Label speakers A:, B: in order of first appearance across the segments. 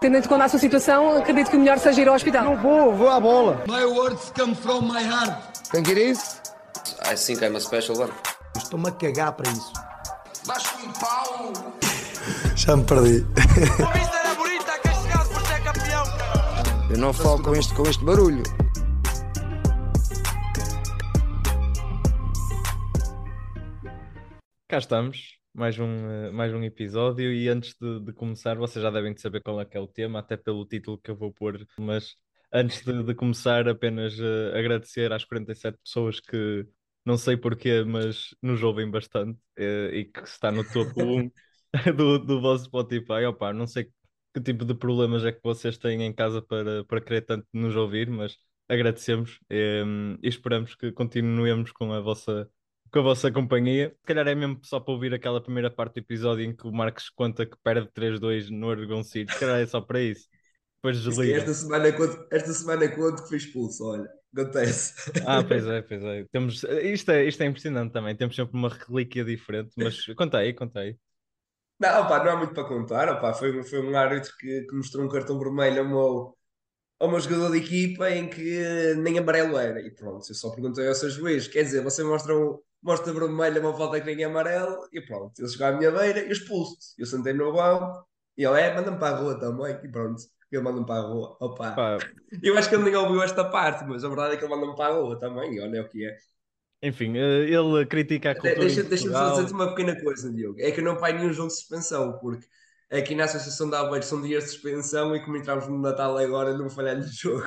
A: Tendo em conta a sua situação, acredito que o melhor seja ir ao hospital.
B: Não vou, vou à bola.
C: My words come from my heart.
B: Que ir isso?
D: I think I'm a special one.
B: Estou-me a cagar para isso.
C: Baixo um pau.
B: Já me perdi.
E: A vista era bonita, castigado por ser campeão, cara.
B: Eu não falo com este, com este barulho.
F: Cá estamos, mais um, eh, mais um episódio. E antes de, de começar, vocês já devem de saber qual é que é o tema, até pelo título que eu vou pôr. Mas antes de, de começar, apenas eh, agradecer às 47 pessoas que não sei porquê, mas nos ouvem bastante eh, e que está no topo 1 do, do vosso Spotify. Opa, não sei que tipo de problemas é que vocês têm em casa para, para querer tanto nos ouvir, mas agradecemos eh, e esperamos que continuemos com a vossa com a vossa companhia. Se calhar é mesmo só para ouvir aquela primeira parte do episódio em que o Marcos conta que perde 3-2 no Argon City. Se calhar é só para isso. Depois
G: que
F: desliga.
G: Esta semana, conto, esta semana conto que fui expulso, olha, acontece.
F: Ah, pois é, pois é. Temos... Isto, é. isto é impressionante também. Temos sempre uma relíquia diferente, mas conta aí, conta aí.
G: Não, opá, não há muito para contar, opá, foi, foi um árbitro que, que mostrou um cartão vermelho ao meu, meu jogador de equipa em que nem amarelo era, e pronto, eu só perguntei ao seu juiz, quer dizer, você mostra, um, mostra vermelho uma falta que nem é amarelo, e pronto, ele chegou à minha beira e expulso-te, eu sentei no banco, e ele, é, manda-me para a rua também, e pronto, ele manda-me para a rua, opá.
F: Pá,
G: Eu acho que ele nem ouviu esta parte, mas a verdade é que ele manda-me para a rua também, e olha é o que é.
F: enfim, eh, ele critica a cultura
G: Deixa, deixa-me só
F: Portugal.
G: dizer-te uma pequena coisa, Diogo. É que eu não pai nenhum jogo de suspensão, porque aqui na Associação de Aveiro são dias de suspensão e como entramos no Natal agora, não vou falhar no jogo.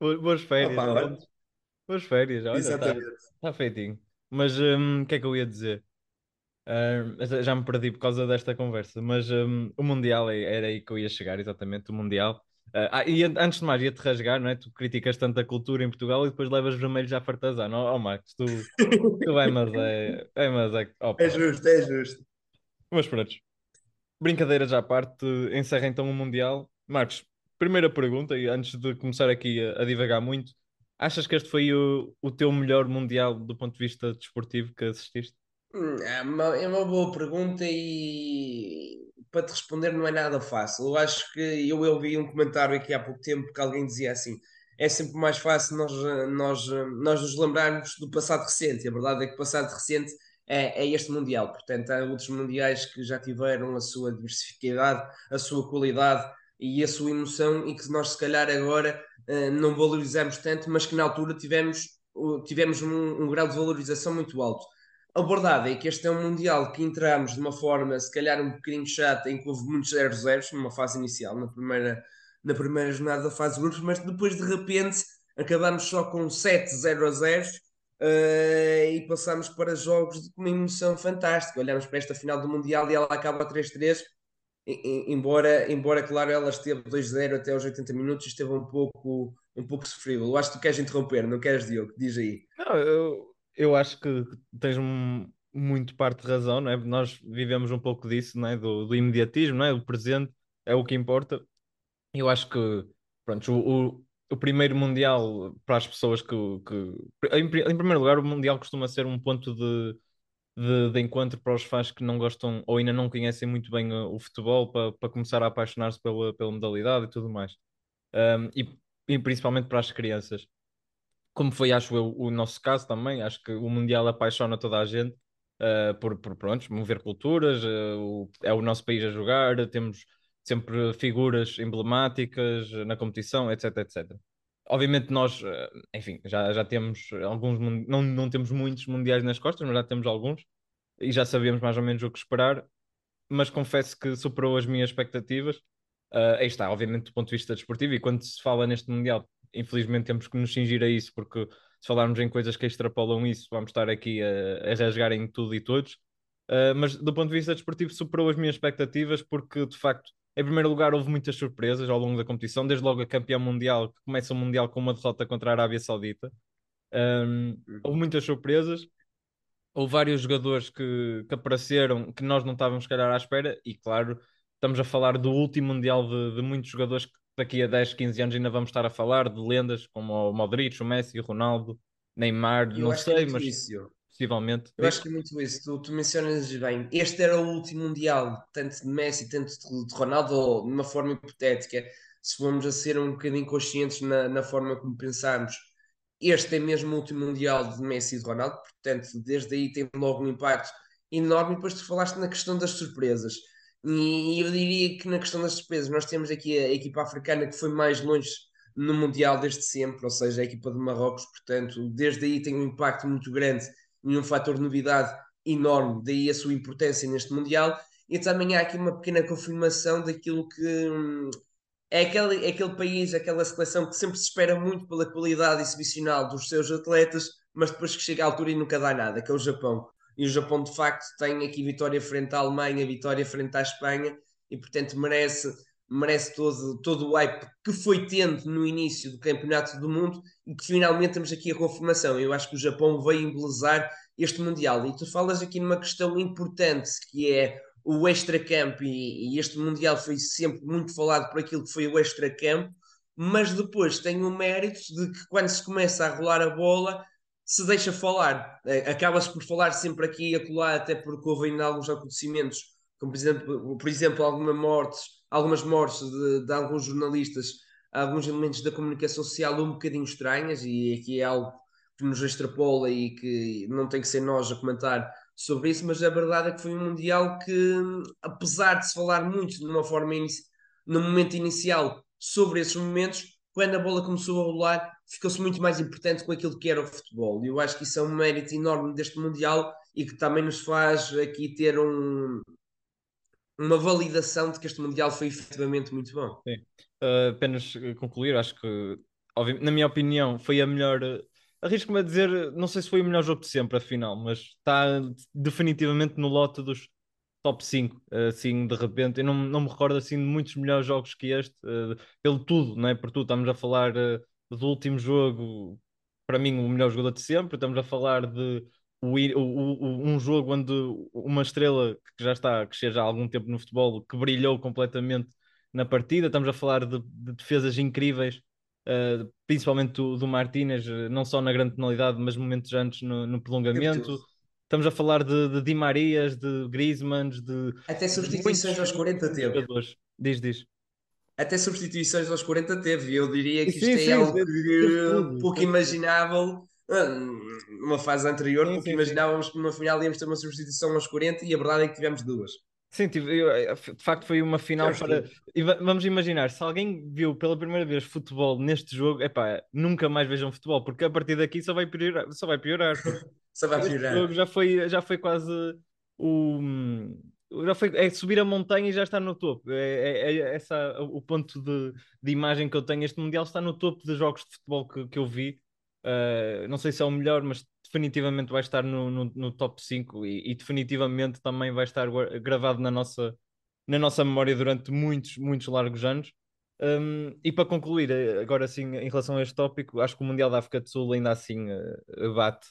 F: Bo- Boas férias.
G: Opa.
F: Boas férias, olha, está
G: Exatamente.
F: tá feitinho. Mas hum, o que é que eu ia dizer? Hum, já- já me perdi por causa desta conversa, mas hum, o Mundial é- era aí que eu ia chegar, exatamente, o Mundial. Ah, ah, e an- antes de mais, ia-te rasgar, não é? Tu criticas tanto a cultura em Portugal e depois levas vermelho já fartazano. Oh, oh Marcos, tu, tu é, mas é, é, mas é, opa.
G: É justo, é justo.
F: Mas pronto, brincadeiras à parte, encerra então o Mundial. Marcos, primeira pergunta, e antes de começar aqui a, a divagar muito, achas que este foi o, o teu melhor Mundial do ponto de vista desportivo que assististe?
G: Hum, É uma, é uma boa pergunta e para te responder não é nada fácil. Eu acho que eu ouvi um comentário aqui há pouco tempo que alguém dizia assim: é sempre mais fácil nós, nós, nós nos lembrarmos do passado recente. E a verdade é que o passado recente é, é este Mundial. Portanto, há outros Mundiais que já tiveram a sua diversificidade, a sua qualidade e a sua emoção e que nós, se calhar, agora eh, não valorizamos tanto, mas que na altura tivemos, o- tivemos um, um grau de valorização muito alto. A verdade é que este é um Mundial que entramos de uma forma, se calhar, um bocadinho chata, em que houve muitos 0-0 numa fase inicial, na primeira, na primeira jornada da fase de grupos, mas depois, de repente, acabamos só com 7 0-0 eh, e passamos para jogos de uma emoção fantástica. Olhamos para esta final do Mundial e ela acaba 3-3, e- e- embora, embora, claro, ela esteve 2-0 até aos 80 minutos, esteve um pouco, um pouco sofrível. Eu acho que tu queres interromper, não queres, Diogo? Diz aí.
F: Não, eu, eu acho que tens muito parte de razão, não é? Nós vivemos um pouco disso, não é? Do, do imediatismo, não é? O presente é o que importa. Eu acho que, pronto, o, o, o primeiro Mundial para as pessoas que, que em, em primeiro lugar, o Mundial costuma ser um ponto de, de, de encontro para os fãs que não gostam ou ainda não conhecem muito bem o, o futebol para, para começar a apaixonar-se pela, pela modalidade e tudo mais. Um, e, e principalmente para as crianças como foi, acho eu, o nosso caso também, acho que o Mundial apaixona toda a gente uh, por, por pronto, mover culturas, uh, o- é o nosso país a jogar, temos sempre figuras emblemáticas na competição, etc, etc. Obviamente nós, uh, enfim, já, já temos alguns, não, não temos muitos mundiais nas costas, mas já temos alguns e já sabíamos mais ou menos o que esperar, mas confesso que superou as minhas expectativas. Uh, aí está, obviamente, do ponto de vista desportivo, e quando se fala neste Mundial, infelizmente temos que nos cingir a isso, porque se falarmos em coisas que extrapolam isso, vamos estar aqui a, a rasgar em tudo e todos. Uh, mas do ponto de vista desportivo, superou as minhas expectativas, porque de facto, em primeiro lugar, houve muitas surpresas ao longo da competição, desde logo a campeã mundial, que começa o Mundial com uma derrota contra a Arábia Saudita. Um, houve muitas surpresas houve vários jogadores que, que apareceram que nós não estávamos, se calhar, à espera, e claro, estamos a falar do último Mundial de, de muitos jogadores que daqui a 10, 15 anos ainda vamos estar a falar, de lendas como o Modric, o Messi, o Ronaldo, Neymar,
G: Eu
F: não
G: é
F: sei, mas
G: Diogo.
F: Possivelmente.
G: Eu acho que é muito isso. Tu, tu mencionas bem. Este era o último Mundial, tanto de Messi, tanto de, Ronaldo, ou de uma forma hipotética, se formos a ser um bocadinho conscientes na, na forma como pensamos. Este é mesmo o último Mundial de Messi e de Ronaldo, portanto, desde aí tem logo um impacto enorme. E depois tu falaste na questão das surpresas. E eu diria que na questão das surpresas, nós temos aqui a equipa africana que foi mais longe no Mundial desde sempre, ou seja, a equipa de Marrocos, portanto, desde aí tem um impacto muito grande e um fator de novidade enorme, daí a sua importância neste Mundial. E também há aqui uma pequena confirmação daquilo que hum, é aquele, é aquele país, aquela seleção que sempre se espera muito pela qualidade exibicional dos seus atletas, mas depois que chega à altura e nunca dá nada, que é o Japão. E o Japão, de facto, tem aqui vitória frente à Alemanha, vitória frente à Espanha, e portanto merece, merece todo, todo o hype que foi tendo no início do Campeonato do Mundo e que finalmente temos aqui a confirmação. Eu acho que o Japão veio embelezar este Mundial. E tu falas aqui numa questão importante que é o extra-campo, e, e, este Mundial foi sempre muito falado por aquilo que foi o extra-campo, mas depois tem o mérito de que quando se começa a rolar a bola se deixa falar. É, acaba-se por falar sempre aqui e acolá, até porque houve ainda alguns acontecimentos, como por exemplo, por exemplo alguma mortes, algumas mortes de, de alguns jornalistas, alguns elementos da comunicação social um bocadinho estranhas, e aqui é algo que nos extrapola e que não tem que ser nós a comentar sobre isso, mas a verdade é que foi um Mundial que, apesar de se falar muito de uma forma no momento inicial sobre esses momentos, quando a bola começou a rolar, ficou-se muito mais importante com aquilo que era o futebol. E eu acho que isso é um mérito enorme deste Mundial e que também nos faz aqui ter um, uma validação de que este Mundial foi efetivamente muito bom.
F: Sim. Uh, apenas concluir, acho que, na minha opinião, foi a melhor arrisco-me a dizer, não sei se foi o melhor jogo de sempre, afinal, mas está definitivamente no lote dos top 5, assim, de repente. Eu não, não me recordo assim de muitos melhores jogos que este, uh, pelo tudo, não é? Por tudo, estamos a falar uh, do último jogo, para mim, o melhor jogador de sempre, estamos a falar de o, o, um jogo onde uma estrela que já está, que chega há algum tempo no futebol, que brilhou completamente na partida, estamos a falar de, de defesas incríveis uh, principalmente do, do Martínez, eh, não só na grande penalidade, mas momentos antes no, no prolongamento. Estamos a falar de, de Di Marias, de Griezmann, de.
G: Até substituições aos 40 teve.
F: Diz, diz.
G: Até substituições aos 40 teve. Eu diria que isto sim, é sim, algo que pouco imaginável numa fase anterior, sim, porque sim, imaginávamos que numa final íamos ter uma substituição aos 40 e a verdade é que tivemos duas.
F: Sim, eh, de facto foi uma final para. Vamos imaginar, se alguém viu pela primeira vez futebol neste jogo, epá, nunca mais vejam futebol, porque a partir daqui só vai piorar. Só vai piorar.
G: só vai piorar. Este
F: jogo já foi, já foi quase o. Já foi, é subir a montanha e já está no topo. É, é, é essa, o ponto de, de imagem que eu tenho. Este Mundial está no topo de jogos de futebol que, que eu vi. Uh, não sei se é o melhor, mas definitivamente vai estar no, no, no top 5 e, e, definitivamente também vai estar gravado na nossa, na nossa memória durante muitos, muitos largos anos. Um, e para concluir, eh, agora sim, em relação a este tópico, acho que o Mundial da África do Sul ainda assim uh, bate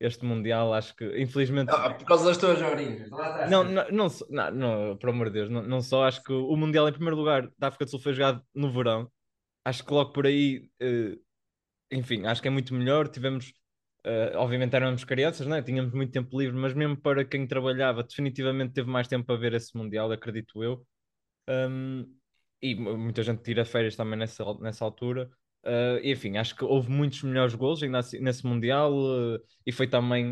F: este Mundial. Acho que, infelizmente.
G: Ah, por causa das tuas origens,
F: não, não, não, não, não, por amor de Deus, não, não só. Acho que o Mundial, em primeiro lugar, da África do Sul foi jogado no verão. Acho que logo por aí, uh, enfim, acho que é muito melhor. Tivemos Uh, obviamente éramos crianças, não é? tínhamos muito tempo livre, mas mesmo para quem trabalhava, definitivamente teve mais tempo para ver esse Mundial, acredito eu. Um, e muita gente tira férias também nessa, nessa altura. Uh, e, enfim, acho que houve muitos melhores gols nesse, nesse Mundial uh, e foi também,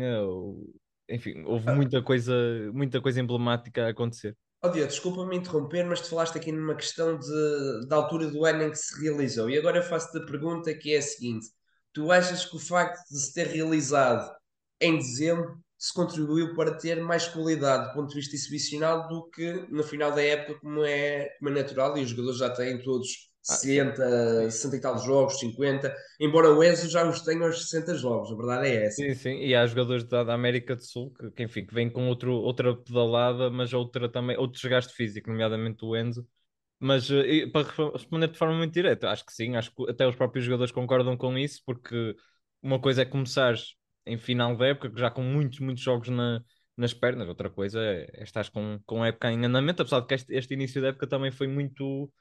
F: enfim, houve muita coisa, muita coisa emblemática a acontecer.
G: Oh, desculpa-me interromper, mas tu falaste aqui numa questão de, da altura do ano em que se realizou. E agora eu faço-te a pergunta que é a seguinte: tu achas que o facto de se ter realizado em dezembro se contribuiu para ter mais qualidade do ponto de vista exibicional do que no final da época, como é, como é natural, e os jogadores já têm todos 60, ah, 60 e tal jogos, 50, embora o Enzo já os tenha aos 60 jogos, a verdade é essa.
F: Sim, sim, e há jogadores da, da América do Sul que, que, enfim, que vêm com outro, outra pedalada, mas outra também, outro desgaste físico, nomeadamente o Enzo, mas uh, para responder de forma muito direta, acho que sim, acho que até os próprios jogadores concordam com isso, porque uma coisa é começar em final da época, já com muitos, muitos jogos na, nas pernas, outra coisa é, é estar com, com a época em andamento, apesar de que este, este, início da época também foi muito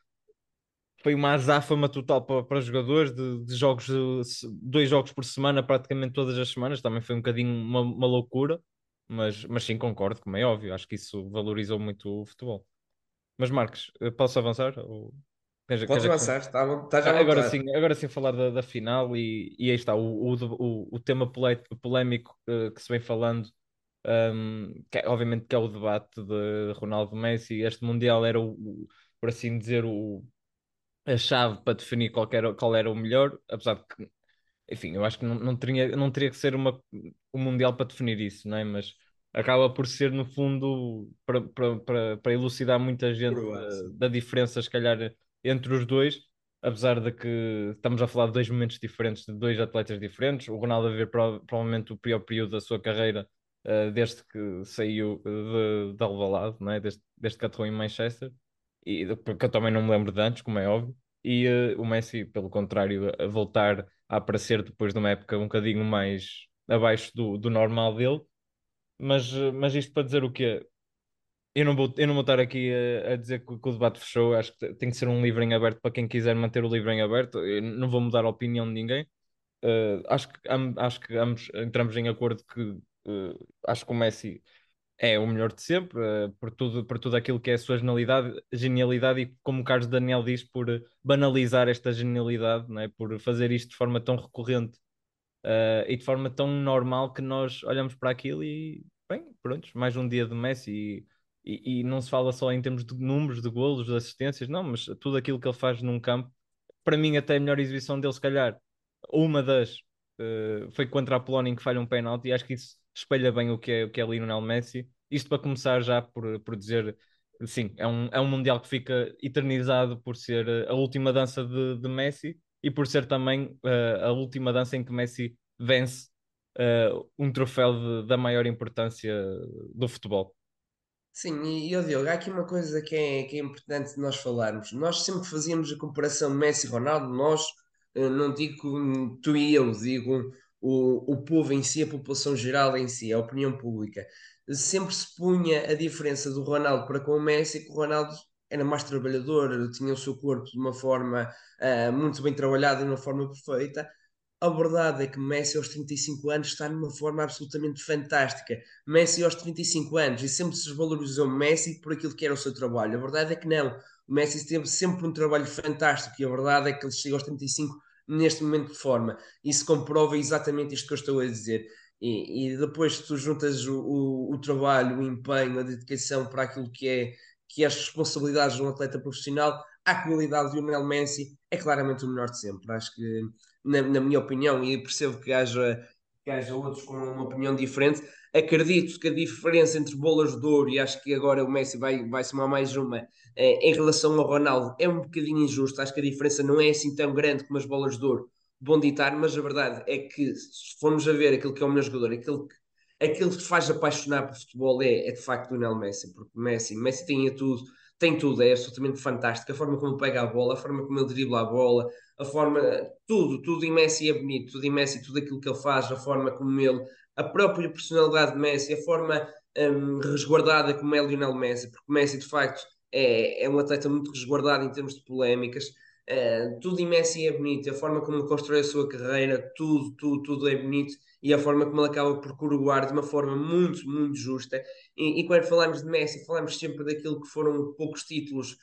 F: foi uma azáfama total para, para os jogadores de, de jogos, de, se- dois jogos por semana, praticamente todas as semanas, também foi um bocadinho uma, uma loucura, mas, mas sim, concordo, como é óbvio, acho que isso valorizou muito o futebol. Mas Marcos, eh, posso avançar? Ou... queres-
G: Podes avançar, está à
F: ah, Agora sim, agora sim falar da, da final e, e aí está o, o, o, tema polémico eh, que se vem falando, um, que é- obviamente que é o debate de Ronaldo Messi. Este Mundial era o, o- por assim dizer, o, a chave para definir qual era, qual era o melhor, apesar de que, enfim, eu acho que não, não teria, não teria que ser uma, um Mundial para definir isso, não é? Mas acaba por ser, no fundo, para, para, para, para elucidar muita gente
G: sim.
F: da diferença, se calhar, entre os dois, apesar de que estamos a falar de dois momentos diferentes, de dois atletas diferentes. O Ronaldo a ver prova- provavelmente o pior período da sua carreira, eh, desde que saiu eh, de, de Alvalade, não é? Desde, desde que atuou em Manchester e porque eu também não me lembro de antes, como é óbvio, e eh, o Messi, pelo contrário, a voltar a aparecer depois de uma época um bocadinho mais abaixo do, do normal dele, mas, eh, mas isto para dizer o quê? Eu não vou, eu não vou estar aqui a, a dizer que, que o debate fechou, acho que tem que ser um livro em aberto para quem quiser manter o livro em aberto, eu não vou mudar a opinião de ninguém. Eh, acho que, am- acho que ambos entramos em acordo que eh, acho que o Messi é o melhor de sempre, eh, por tudo, por tudo aquilo que é a sua genialidade, genialidade e como o Carlos Daniel diz, por eh, banalizar esta genialidade, não é? Por fazer isto de forma tão recorrente, eh, e de forma tão normal que nós olhamos para aquilo e, bem, pronto, mais um dia de Messi e, e, e não se fala só em termos de números, de golos, de assistências, não, mas tudo aquilo que ele faz num campo, para mim até a melhor exibição dele, se calhar, uma das eh, foi contra a Polónia em que falha um penalti e acho que isso espelha bem o que é, o que é Lionel Messi. Isto para começar já por, por dizer, sim, é um, é um Mundial que fica eternizado por ser eh, a última dança de, de Messi e por ser também eh, a última dança em que Messi vence eh, um troféu de- da maior importância do futebol.
G: Sim, e, e ó Diogo, há aqui uma coisa que é, que é importante nós falarmos. Nós sempre fazíamos a comparação Messi-Ronaldo, nós, não digo tu e eu, digo o, o povo em si, a população geral em si, a opinião pública. Sempre se punha a diferença do Ronaldo para com o Messi, que o Ronaldo era mais trabalhador, tinha o seu corpo de uma forma ah, muito bem trabalhada e de uma forma perfeita. A verdade é que Messi aos 35 anos está numa forma absolutamente fantástica. Messi aos 35 anos e sempre se desvalorizou Messi por aquilo que era o seu trabalho. A verdade é que não. O Messi teve sempre um trabalho fantástico e a verdade é que ele chega aos 35 neste momento de forma. Isso comprova exatamente isto que eu estou a dizer. E, e depois tu juntas o, o, o trabalho, o empenho, a dedicação para aquilo que é, que é as responsabilidades de um atleta profissional, a qualidade de Lionel Messi é claramente o melhor de sempre. Acho que, na, na minha opinião, e percebo que haja que haja outros com uma opinião diferente. Acredito que a diferença entre bolas de ouro, e acho que agora o Messi vai, vai somar mais uma, eh, em relação ao Ronaldo, é um bocadinho injusto. Acho que a diferença não é assim tão grande como as bolas de ouro vão ditar, mas a verdade é que se formos a ver aquilo que é o melhor jogador, aquilo que, aquilo que te faz apaixonar por futebol é, é de facto o Lionel Messi, porque Messi, Messi tem tudo, tem tudo, é absolutamente fantástico. A forma como pega a bola, a forma como ele dribla a bola, a forma, tudo, tudo em Messi é bonito, tudo em Messi, tudo aquilo que ele faz, a forma como ele, a própria personalidade de Messi, a forma um, resguardada como é Lionel Messi, porque Messi de facto é, é um atleta muito resguardado em termos de polémicas. Uh, tudo em Messi é bonito, a forma como ele constrói a sua carreira, tudo, tudo, tudo é bonito e a forma como ele acaba por coroar de uma forma muito, muito justa. E, e quando falamos de Messi, falamos sempre daquilo que foram poucos títulos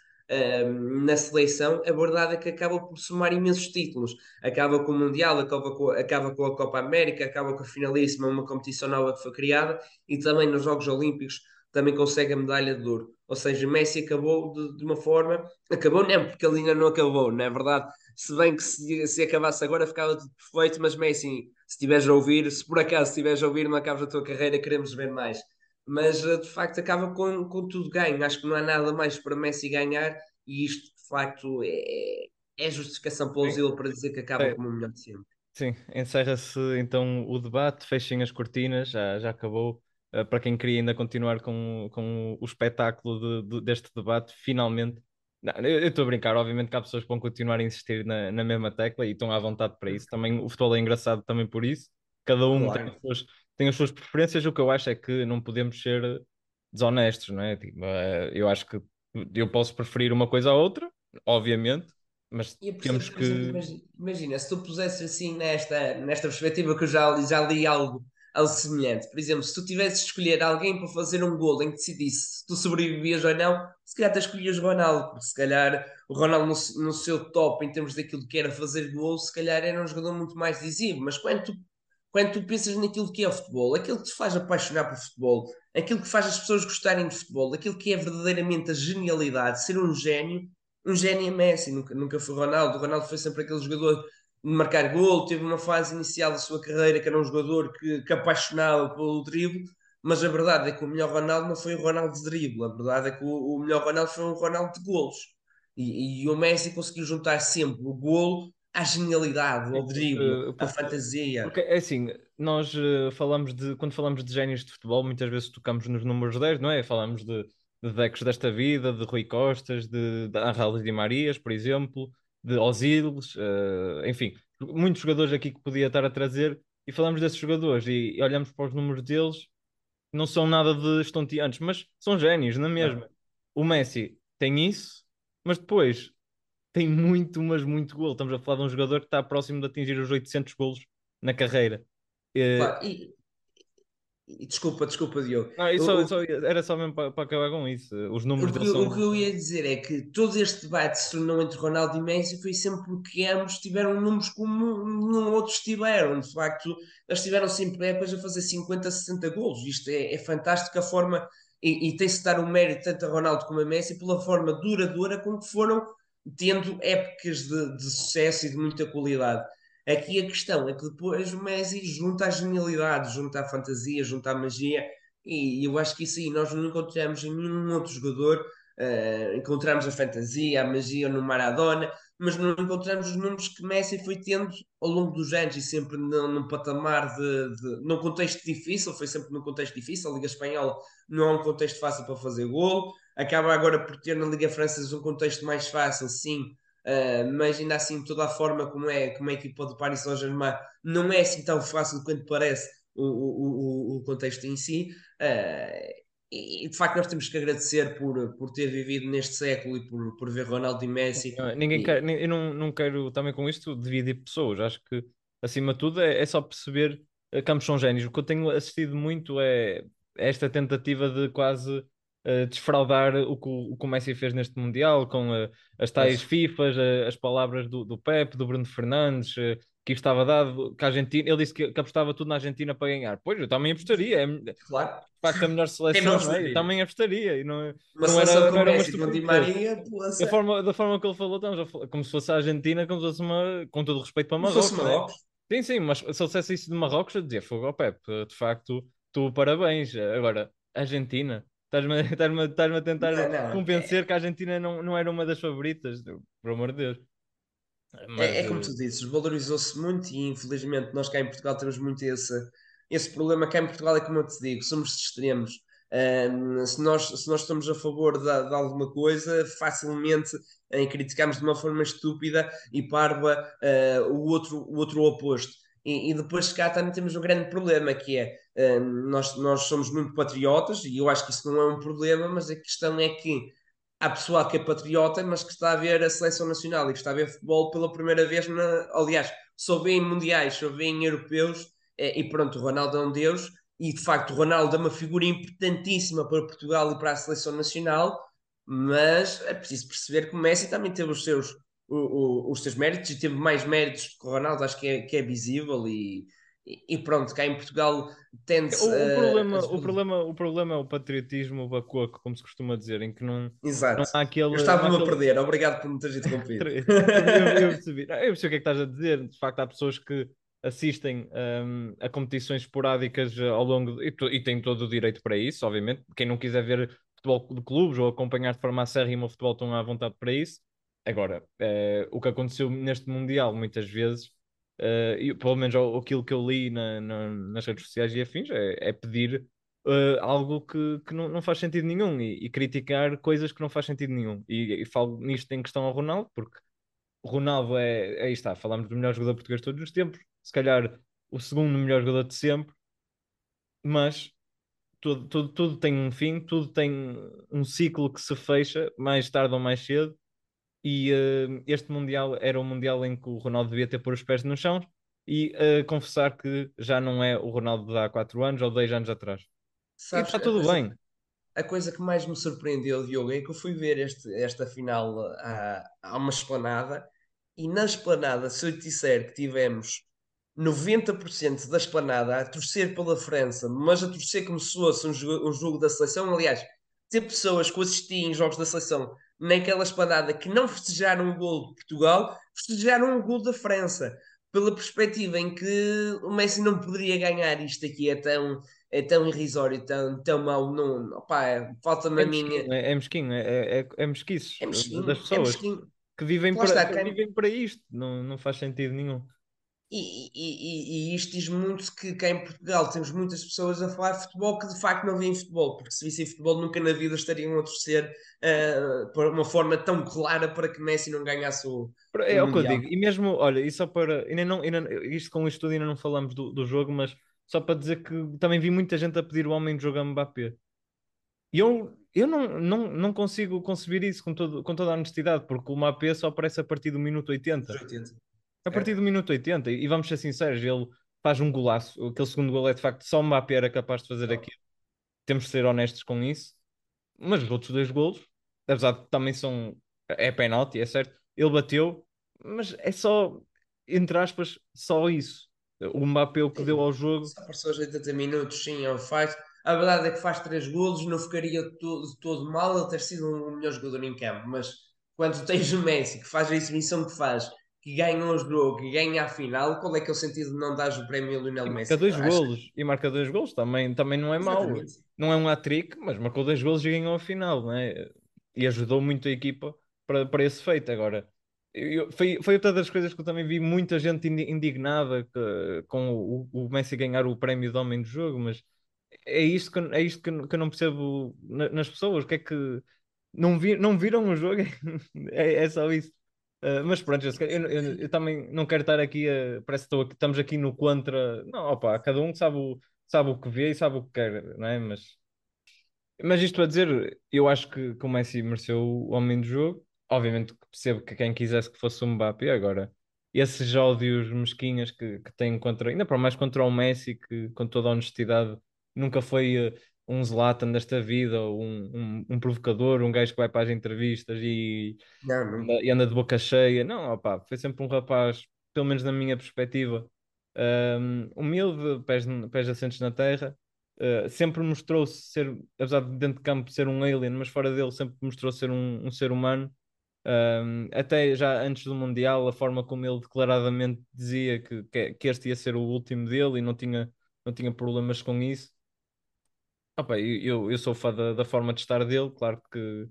G: na seleção, a verdade é que acaba por somar imensos títulos. Acaba com o Mundial, acaba com, acaba com a Copa América, acaba com a Finalíssima, uma competição nova que foi criada, e também nos Jogos Olímpicos também consegue a medalha de ouro. Ou seja, Messi acabou de, de uma forma. Acabou não, porque ele ainda não acabou, não é verdade? Se bem que se, se acabasse agora ficava tudo perfeito, mas Messi, se estiveres a ouvir, se por acaso estiveres a ouvir, não acabas a tua carreira, queremos ver mais mas de facto acaba com, com tudo ganho. Acho que não há nada mais para Messi ganhar e isto de facto é, é justificação plausível para dizer que acaba
F: É.
G: como o melhor de sempre.
F: Sim, encerra-se então o debate, fechem as cortinas, já, já acabou. Uh, para quem queria ainda continuar com, com o espetáculo de- de- deste debate, finalmente. Não, eu eu estou a brincar, obviamente que há pessoas que vão continuar a insistir na, na mesma tecla e estão à vontade para isso. Também o futebol é engraçado também por isso. Cada um
G: Claro.
F: tem as suas, tem as suas preferências. O que eu acho é que não podemos ser desonestos, não é? Tipo, eh, eu acho que eu posso preferir uma coisa à outra, obviamente, Mas
G: percebo,
F: temos que.
G: imagina, imagina, se tu pusesses assim nesta, nesta perspectiva que eu já, li- já li algo, algo semelhante, por exemplo, se tu tivesses de escolher alguém para fazer um golo em que decidisse se tu sobrevivias ou não, se calhar te escolhias o Ronaldo, porque se calhar o Ronaldo no, no seu top em termos daquilo que era fazer golo, se calhar era um jogador muito mais decisivo, mas quando tu, quando tu pensas naquilo que é o futebol, aquilo que te faz apaixonar por futebol, aquilo que faz as pessoas gostarem de futebol, aquilo que é verdadeiramente a genialidade, ser um gênio, um gênio é Messi, nunca, nunca foi Ronaldo. O Ronaldo foi sempre aquele jogador de marcar gol, teve uma fase inicial da sua carreira que era um jogador que, que apaixonava pelo drible, mas a verdade é que o melhor Ronaldo não foi o Ronaldo de drible, a verdade é que o, o melhor Ronaldo foi o Ronaldo de golos. E, e o Messi conseguiu juntar sempre o golo à genialidade, ao drible, à fantasia.
F: Porque é assim, nós eh, falamos de, quando falamos de génios de futebol, muitas vezes tocamos nos números 10, não é? Falamos de, de Decos desta vida, de Rui Costas, de, de Angel Di Marias, por exemplo, de Osiles, eh, enfim, muitos jogadores aqui que podia estar a trazer, e falamos desses jogadores e, e olhamos para os números deles, não são nada de estonteantes, mas são génios, não é mesmo? O Messi tem isso, mas depois tem muito, mas muito gol. Estamos a falar de um jogador que está próximo de atingir os 800 golos na carreira. Eh,
G: e, e desculpa, desculpa, Diogo.
F: não, só- só- era só mesmo para, para acabar com isso. Os números
G: O que,
F: são.
G: o que eu ia dizer é que todo este debate se tornou entre Ronaldo e Messi foi sempre porque ambos tiveram números como nenhum outros tiveram. De facto, eles tiveram sempre épocas a fazer 50, 60 golos. Isto é, é fantástico a forma, e, e tem-se de dar o mérito tanto a Ronaldo como a Messi pela forma duradoura com que foram tendo épocas de, de sucesso e de muita qualidade. Aqui a questão é que depois o Messi junta a genialidade, junta a fantasia, junta a magia, e eu acho que isso aí nós não encontramos em nenhum outro jogador. Uh, encontramos a fantasia, a magia no Maradona, mas não encontramos os números que Messi foi tendo ao longo dos anos e sempre num, patamar de, de, num contexto difícil, foi sempre num contexto difícil. A Liga Espanhola não é um contexto fácil para fazer gol, acaba agora por ter na Liga Francesa um contexto mais fácil, sim, uh, mas ainda assim toda a forma como é, como é a equipa do Paris Saint-Germain não é assim tão fácil quanto parece o, o, o, o contexto em si. Uh, e de facto nós temos que agradecer por, por ter vivido neste século e por, por ver Ronaldo e Messi.
F: Ninguém
G: e...
F: quer, eu não, não quero também com isto dividir pessoas. Acho que acima de tudo é, é só perceber que ambos são génios. O que eu tenho assistido muito é esta tentativa de quase uh, desfraudar o que, o que o Messi fez neste Mundial, com uh, as tais Nossa. FIFAs, uh, as palavras do, do Pep, do Bruno Fernandes, que estava dado que a Argentina, ele disse que, que, apostava tudo na Argentina para ganhar. Pois, eu também apostaria. É,
G: claro.
F: De facto, a melhor seleção, não é? Eu também apostaria. E não,
G: uma
F: não
G: era,
F: não era uma
G: Messi, Di Maria,
F: da forma, da forma que ele falou, estamos falar, como se fosse a Argentina, como se fosse uma, com todo o respeito para Marrocos.
G: Como Marrocos.
F: Né? Sim, sim, mas se eu dissesse isso de Marrocos, eu dizia fogo ao Pep. De facto, tu parabéns. Agora, Argentina. Estás-me estás estás a tentar
G: não, não,
F: convencer é... que a Argentina não, não era uma das favoritas, por amor de Deus.
G: Mas, é, é, como tu dizes, valorizou-se muito e infelizmente nós cá em Portugal temos muito esse, esse problema. Cá em Portugal é como eu te digo, somos de extremos. Um, se, nós, se nós estamos a favor de, de alguma coisa, facilmente em, criticamos de uma forma estúpida e parva uh, o, outro, o outro oposto. E, e, depois cá também temos um grande problema que é um, nós, nós somos muito patriotas e eu acho que isso não é um problema, mas a questão é que há pessoal que é patriota, mas que está a ver a seleção nacional e que está a ver futebol pela primeira vez, na, aliás, só vê em mundiais, só vê em europeus, é, e pronto, o Ronaldo é um deus, e de facto o Ronaldo é uma figura importantíssima para Portugal e para a seleção nacional, mas é preciso perceber que o Messi também teve os seus, o, o, os seus méritos e teve mais méritos que o Ronaldo, acho que é, que é visível e, e pronto, cá em Portugal tende
F: o, o, problema, a... o, problema, o problema é o patriotismo bacoco, como se costuma dizer, em que não,
G: Exato.
F: não há aquele.
G: Eu estava-me
F: aquele...
G: a perder, obrigado por me teres interrompido.
F: eu, eu, percebi. eu percebi o que é que estás a dizer. De facto, há pessoas que assistem um, a competições esporádicas ao longo de... e, e têm todo o direito para isso, obviamente. Quem não quiser ver futebol de clubes ou acompanhar de forma acérrima o futebol estão à vontade para isso. Agora, eh, o que aconteceu neste Mundial muitas vezes Uh, e, pelo menos aquilo que eu li na, na, nas redes sociais e afins é, é pedir uh, algo que, que não, não faz sentido nenhum e, e, criticar coisas que não faz sentido nenhum. E, e falo nisto em questão ao Ronaldo, porque Ronaldo é, aí está, falamos do melhor jogador português de todos os tempos, se calhar o segundo melhor jogador de sempre, mas tudo, tudo, tudo tem um fim, tudo tem um ciclo que se fecha mais tarde ou mais cedo. E uh, este Mundial era o Mundial em que o Ronaldo devia ter pôr os pés no chão e uh, confessar que já não é o Ronaldo de há 4 anos ou 10 anos atrás.
G: Sabes,
F: e está tudo
G: a,
F: bem.
G: A coisa que mais me surpreendeu, Diogo, é que eu fui ver este, esta final a, a uma esplanada e na esplanada, se eu te disser que tivemos 90% da esplanada a torcer pela França, mas a torcer como se fosse um jogo, um jogo da seleção, aliás, ter pessoas que assistiam em jogos da seleção naquela esplanada que não festejaram o gol de Portugal, festejaram o gol da França, pela perspectiva em que o Messi não poderia ganhar isto aqui é tão é tão irrisório, tão, tão mau, não, opá, é, falta na
F: é
G: minha.
F: Mesquinho, é, é mesquinho, é, é, é mesquices
G: é mesquinho,
F: das pessoas que, vivem para,
G: está,
F: que vivem para isto, não, não faz sentido nenhum.
G: E, e, e, isto diz muito que cá em Portugal temos muitas pessoas a falar de futebol que de facto não veem futebol, porque se vissem futebol nunca na vida estariam a torcer uh, por uma forma tão clara para que Messi não ganhasse o.
F: É o, o que eu digo, e mesmo, olha, e só para. Ainda não, ainda, isto com isto tudo ainda não falamos do, do jogo, mas só para dizer que também vi muita gente a pedir o homem de jogo a Mbappé. E eu, eu não, não, não consigo conceber isso com, todo, com toda a honestidade, porque o Mbappé só aparece a partir do minuto 80.
G: 80.
F: A partir é. do minuto 80, e vamos ser sinceros, ele faz um golaço. Aquele segundo gol é de facto só o Mbappé era capaz de fazer aquilo. Temos de ser honestos com isso. Mas os outros dois golos, apesar de que também são. É penalti, é certo. Ele bateu, mas é só, entre aspas, só isso. O Mbappé o que deu ao jogo.
G: Só passou os 80 minutos, sim, ele faz. A verdade é que faz três golos, não ficaria todo, todo mal ele ter sido um melhor jogador em campo, mas quando tens o Messi que faz a exibição que faz que ganha o jogo, que ganha a final, qual é que é o sentido de não dar o prémio ao Lionel Messi?
F: Marca dois golos, e marca dois golos, também, também não é mau. Não é um hat-trick, mas marcou dois golos e ganhou a final, não é? E ajudou muito a equipa para, para esse feito. Agora, eu, foi, foi outra das coisas que eu também vi muita gente indignada que, com o, o, Messi ganhar o prémio de homem do jogo, mas é isto que, é isto que, que eu não percebo nas pessoas. O que é que não, vi, não viram o jogo? é, é só isso. Uh, mas pronto, eu, eu, eu, também não quero estar aqui a. Parece que aqui, estamos aqui no contra. Não, opa, cada um sabe o, sabe o que vê e sabe o que quer, não é? Mas, mas isto a dizer, eu acho que, que o Messi mereceu o homem do jogo. Obviamente percebo que quem quisesse que fosse o Mbappé agora. Esses ódios mesquinhas que, que têm contra, ainda para mais contra o Messi, que com toda a honestidade nunca foi uh, um Zlatan desta vida, ou um, um, um, provocador, um gajo que vai para as entrevistas e,
G: não, não.
F: Anda, e anda de boca cheia. Não, opa, foi sempre um rapaz, pelo menos na minha perspectiva, um, humilde, pés, pés assentes na terra. Uh, sempre mostrou-se ser, apesar de dentro de campo ser um alien, mas fora dele sempre mostrou ser um, um ser humano. Um, até já antes do Mundial, a forma como ele declaradamente dizia que, que, este ia ser o último dele e não tinha, não tinha problemas com isso. Opa, eu, eu sou fã da, da forma de estar dele, claro que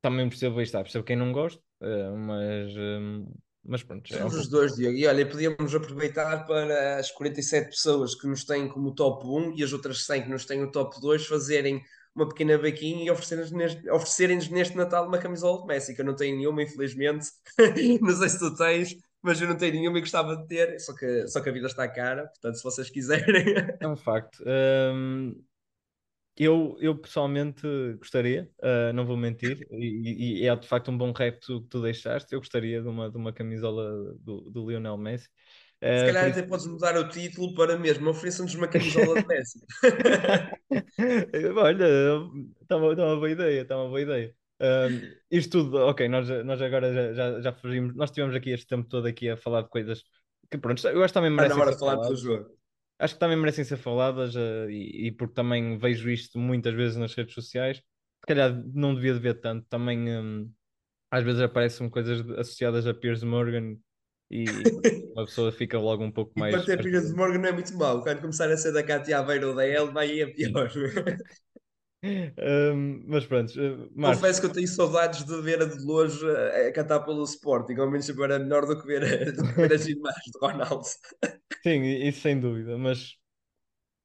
F: também percebo isto, percebo quem não gosta, uh, mas, uh, mas pronto.
G: Somos é um os dois, Diogo. E olha, podíamos aproveitar para as 47 pessoas que nos têm como top 1 e as outras 100 que nos têm o top 2 fazerem uma pequena vaquinha e oferecerem-nos neste, oferecerem neste Natal uma camisola de Messi, que eu não tenho nenhuma, infelizmente. não sei se tu tens, mas eu não tenho nenhuma e gostava de ter, só que, só que a vida está cara, portanto, se vocês quiserem.
F: É um facto. Um, eu, eu pessoalmente gostaria, uh, não vou mentir, e, e, é de facto um bom rap que tu, deixaste. Eu gostaria de uma, de uma camisola do, do Lionel Messi.
G: Uh, Se calhar até podes mudar o título para mesmo, ofereçam-nos uma camisola de Messi.
F: Olha, está uma, tá uma boa ideia, está uma boa ideia. Uh, isto tudo, ok, nós, nós agora já, já, já fugimos, nós tivemos aqui este tempo todo aqui a falar de coisas que pronto, eu acho que também
G: merece. Na hora de falar do jogo
F: acho que também merecem ser faladas uh, e, e, porque também vejo isto muitas vezes nas redes sociais. Se calhar não devia de ver tanto. Também um, às vezes aparecem coisas associadas a Piers Morgan e uma pessoa fica logo um pouco mais.
G: E ter Piers Morgan não é muito mau. Quando começar a ser da Katia Aveiro ou da El, vai a pior.
F: um, mas pronto, uh,
G: confesso que eu tenho saudades de ver a de longe a, a cantar pelo Sporting, ao menos agora melhor do que ver, a, do que ver as imagens de Ronaldo.
F: Sim, isso sem dúvida, mas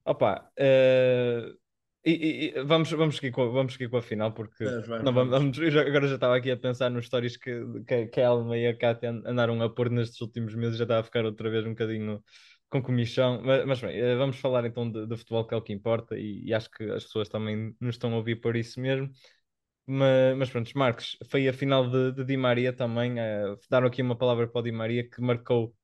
F: opa, uh, e, e, vamos, vamos, seguir com, vamos seguir com a final, porque não, vamos, vamos, já, agora já estava aqui a pensar nos stories que, que, que a Alma e a Cátia andaram a pôr nestes últimos meses, já estava a ficar outra vez um bocadinho com comichão, mas, mas bem, eh, vamos falar então de, futebol que é o que importa e, e, acho que as pessoas também nos estão a ouvir por isso mesmo. Mas, mas pronto, Marcos, foi a final de, de Di Maria também. Uh, deram aqui uma palavra para o Di Maria que marcou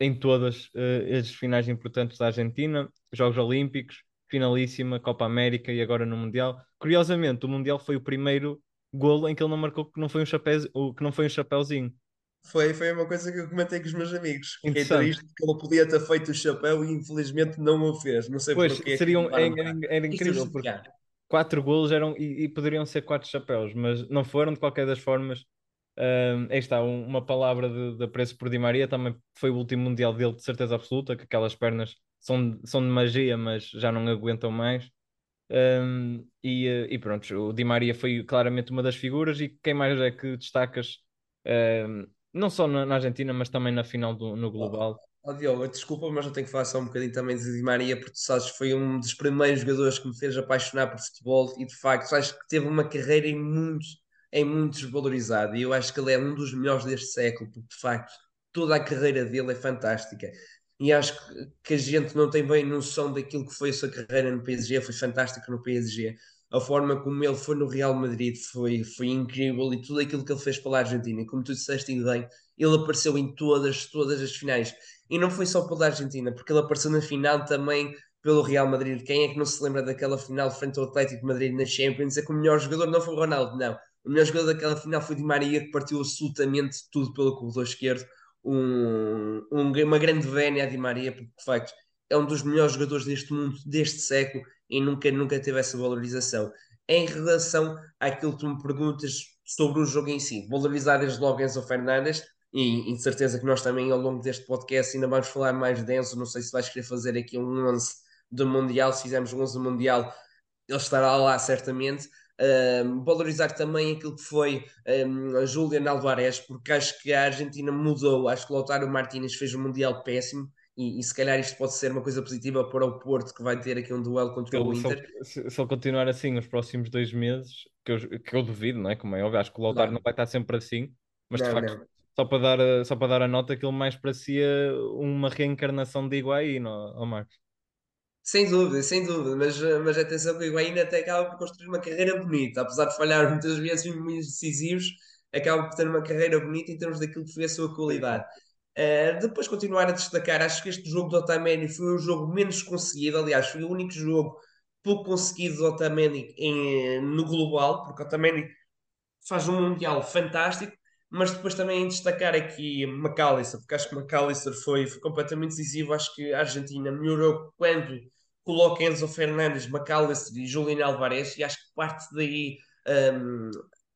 F: em todas uh, as finais importantes da Argentina, Jogos Olímpicos, finalíssima, Copa América e agora no Mundial. Curiosamente, o Mundial foi o primeiro golo em que ele não marcou que não foi um, chapéu, que não foi um chapéuzinho.
G: Foi, foi uma coisa que eu comentei com os meus amigos. Fiquei
F: Interessante.
G: triste que ele podia ter feito o chapéu e infelizmente não o fez. Não sei
F: Pois,
G: porquê.
F: seriam,
G: Para
F: era, era- incrível,
G: é
F: porque quatro golos eram e, e poderiam ser quatro chapéus, mas não foram de qualquer das formas. Aí está, um- uma palavra de, de apreço por Di Maria, também foi o último Mundial dele, de certeza absoluta, que aquelas pernas são, são de magia, mas já não aguentam mais. E, eh, e pronto, o Di Maria foi claramente uma das figuras. E quem mais é que destacas, não só na, na Argentina, mas também na final do, no Global?
G: Ó Diogo, desculpa, mas eu tenho que falar só um bocadinho também de Di Maria, porque tu sabes, foi um dos primeiros jogadores que me fez apaixonar por futebol e de facto acho que teve uma carreira em muito, em muito desvalorizada e eu acho que ele é um dos melhores deste século, porque de facto toda a carreira dele é fantástica e acho que, a gente não tem bem noção daquilo que foi a sua carreira no PSG, foi fantástica no PSG. A forma como ele foi no Real Madrid foi, foi incrível e tudo aquilo que ele fez pela Argentina. E como tu disseste e bem, ele apareceu em todas, todas as finais. E não foi só pela Argentina, porque ele apareceu na final também pelo Real Madrid. Quem é que não se lembra daquela final frente ao Atlético de Madrid na Champions? É que o melhor jogador não foi o Ronaldo, não. O melhor jogador daquela final foi Di Maria, que partiu absolutamente tudo pelo corredor esquerdo. Um, um- uma grande vénia a Di Maria, porque de facto é um dos melhores jogadores deste mundo, deste século, e nunca, nunca teve essa valorização. Em relação àquilo que tu me perguntas sobre o jogo em si, valorizar desde logo Enzo Fernandes, e, e de certeza que nós também ao longo deste podcast ainda vamos falar mais de Enzo, não sei se vais querer fazer aqui um 11 do Mundial, se fizermos um 11 do Mundial, ele estará lá certamente. Um, valorizar também aquilo que foi um, a Julian Alvarez, porque acho que a Argentina mudou, acho que o Lautaro Martínez fez um Mundial péssimo, e, e se calhar isto pode ser uma coisa positiva para o Porto, que vai ter aqui um duelo contra o Inter.
F: se- se ele continuar assim os próximos dois meses, que eu, que eu duvido, não é? Como é óbvio, acho que o Lautaro
G: Claro.
F: não vai estar sempre assim, mas de
G: Não,
F: facto,
G: não.
F: só para dar, a- só para dar a nota que ele mais parecia uma reencarnação de Higuaín, Marcos.
G: Sem dúvida, sem dúvida, mas, mas atenção que o Higuaín até acaba por construir uma carreira bonita, apesar de falhar muitas vezes em momentos decisivos, acaba por ter uma carreira bonita em termos daquilo que foi a sua qualidade. Eh, depois continuar a destacar, acho que este jogo do Otamendi foi o jogo menos conseguido, aliás, foi o único jogo pouco conseguido do Otamendi em, no global, porque o Otamendi faz um Mundial fantástico, mas depois também destacar aqui McAllister, porque acho que McAllister foi, foi completamente decisivo. Acho que a Argentina melhorou quando coloca Enzo Fernandes, McAllister e Julián Alvarez, e acho que parte daí um,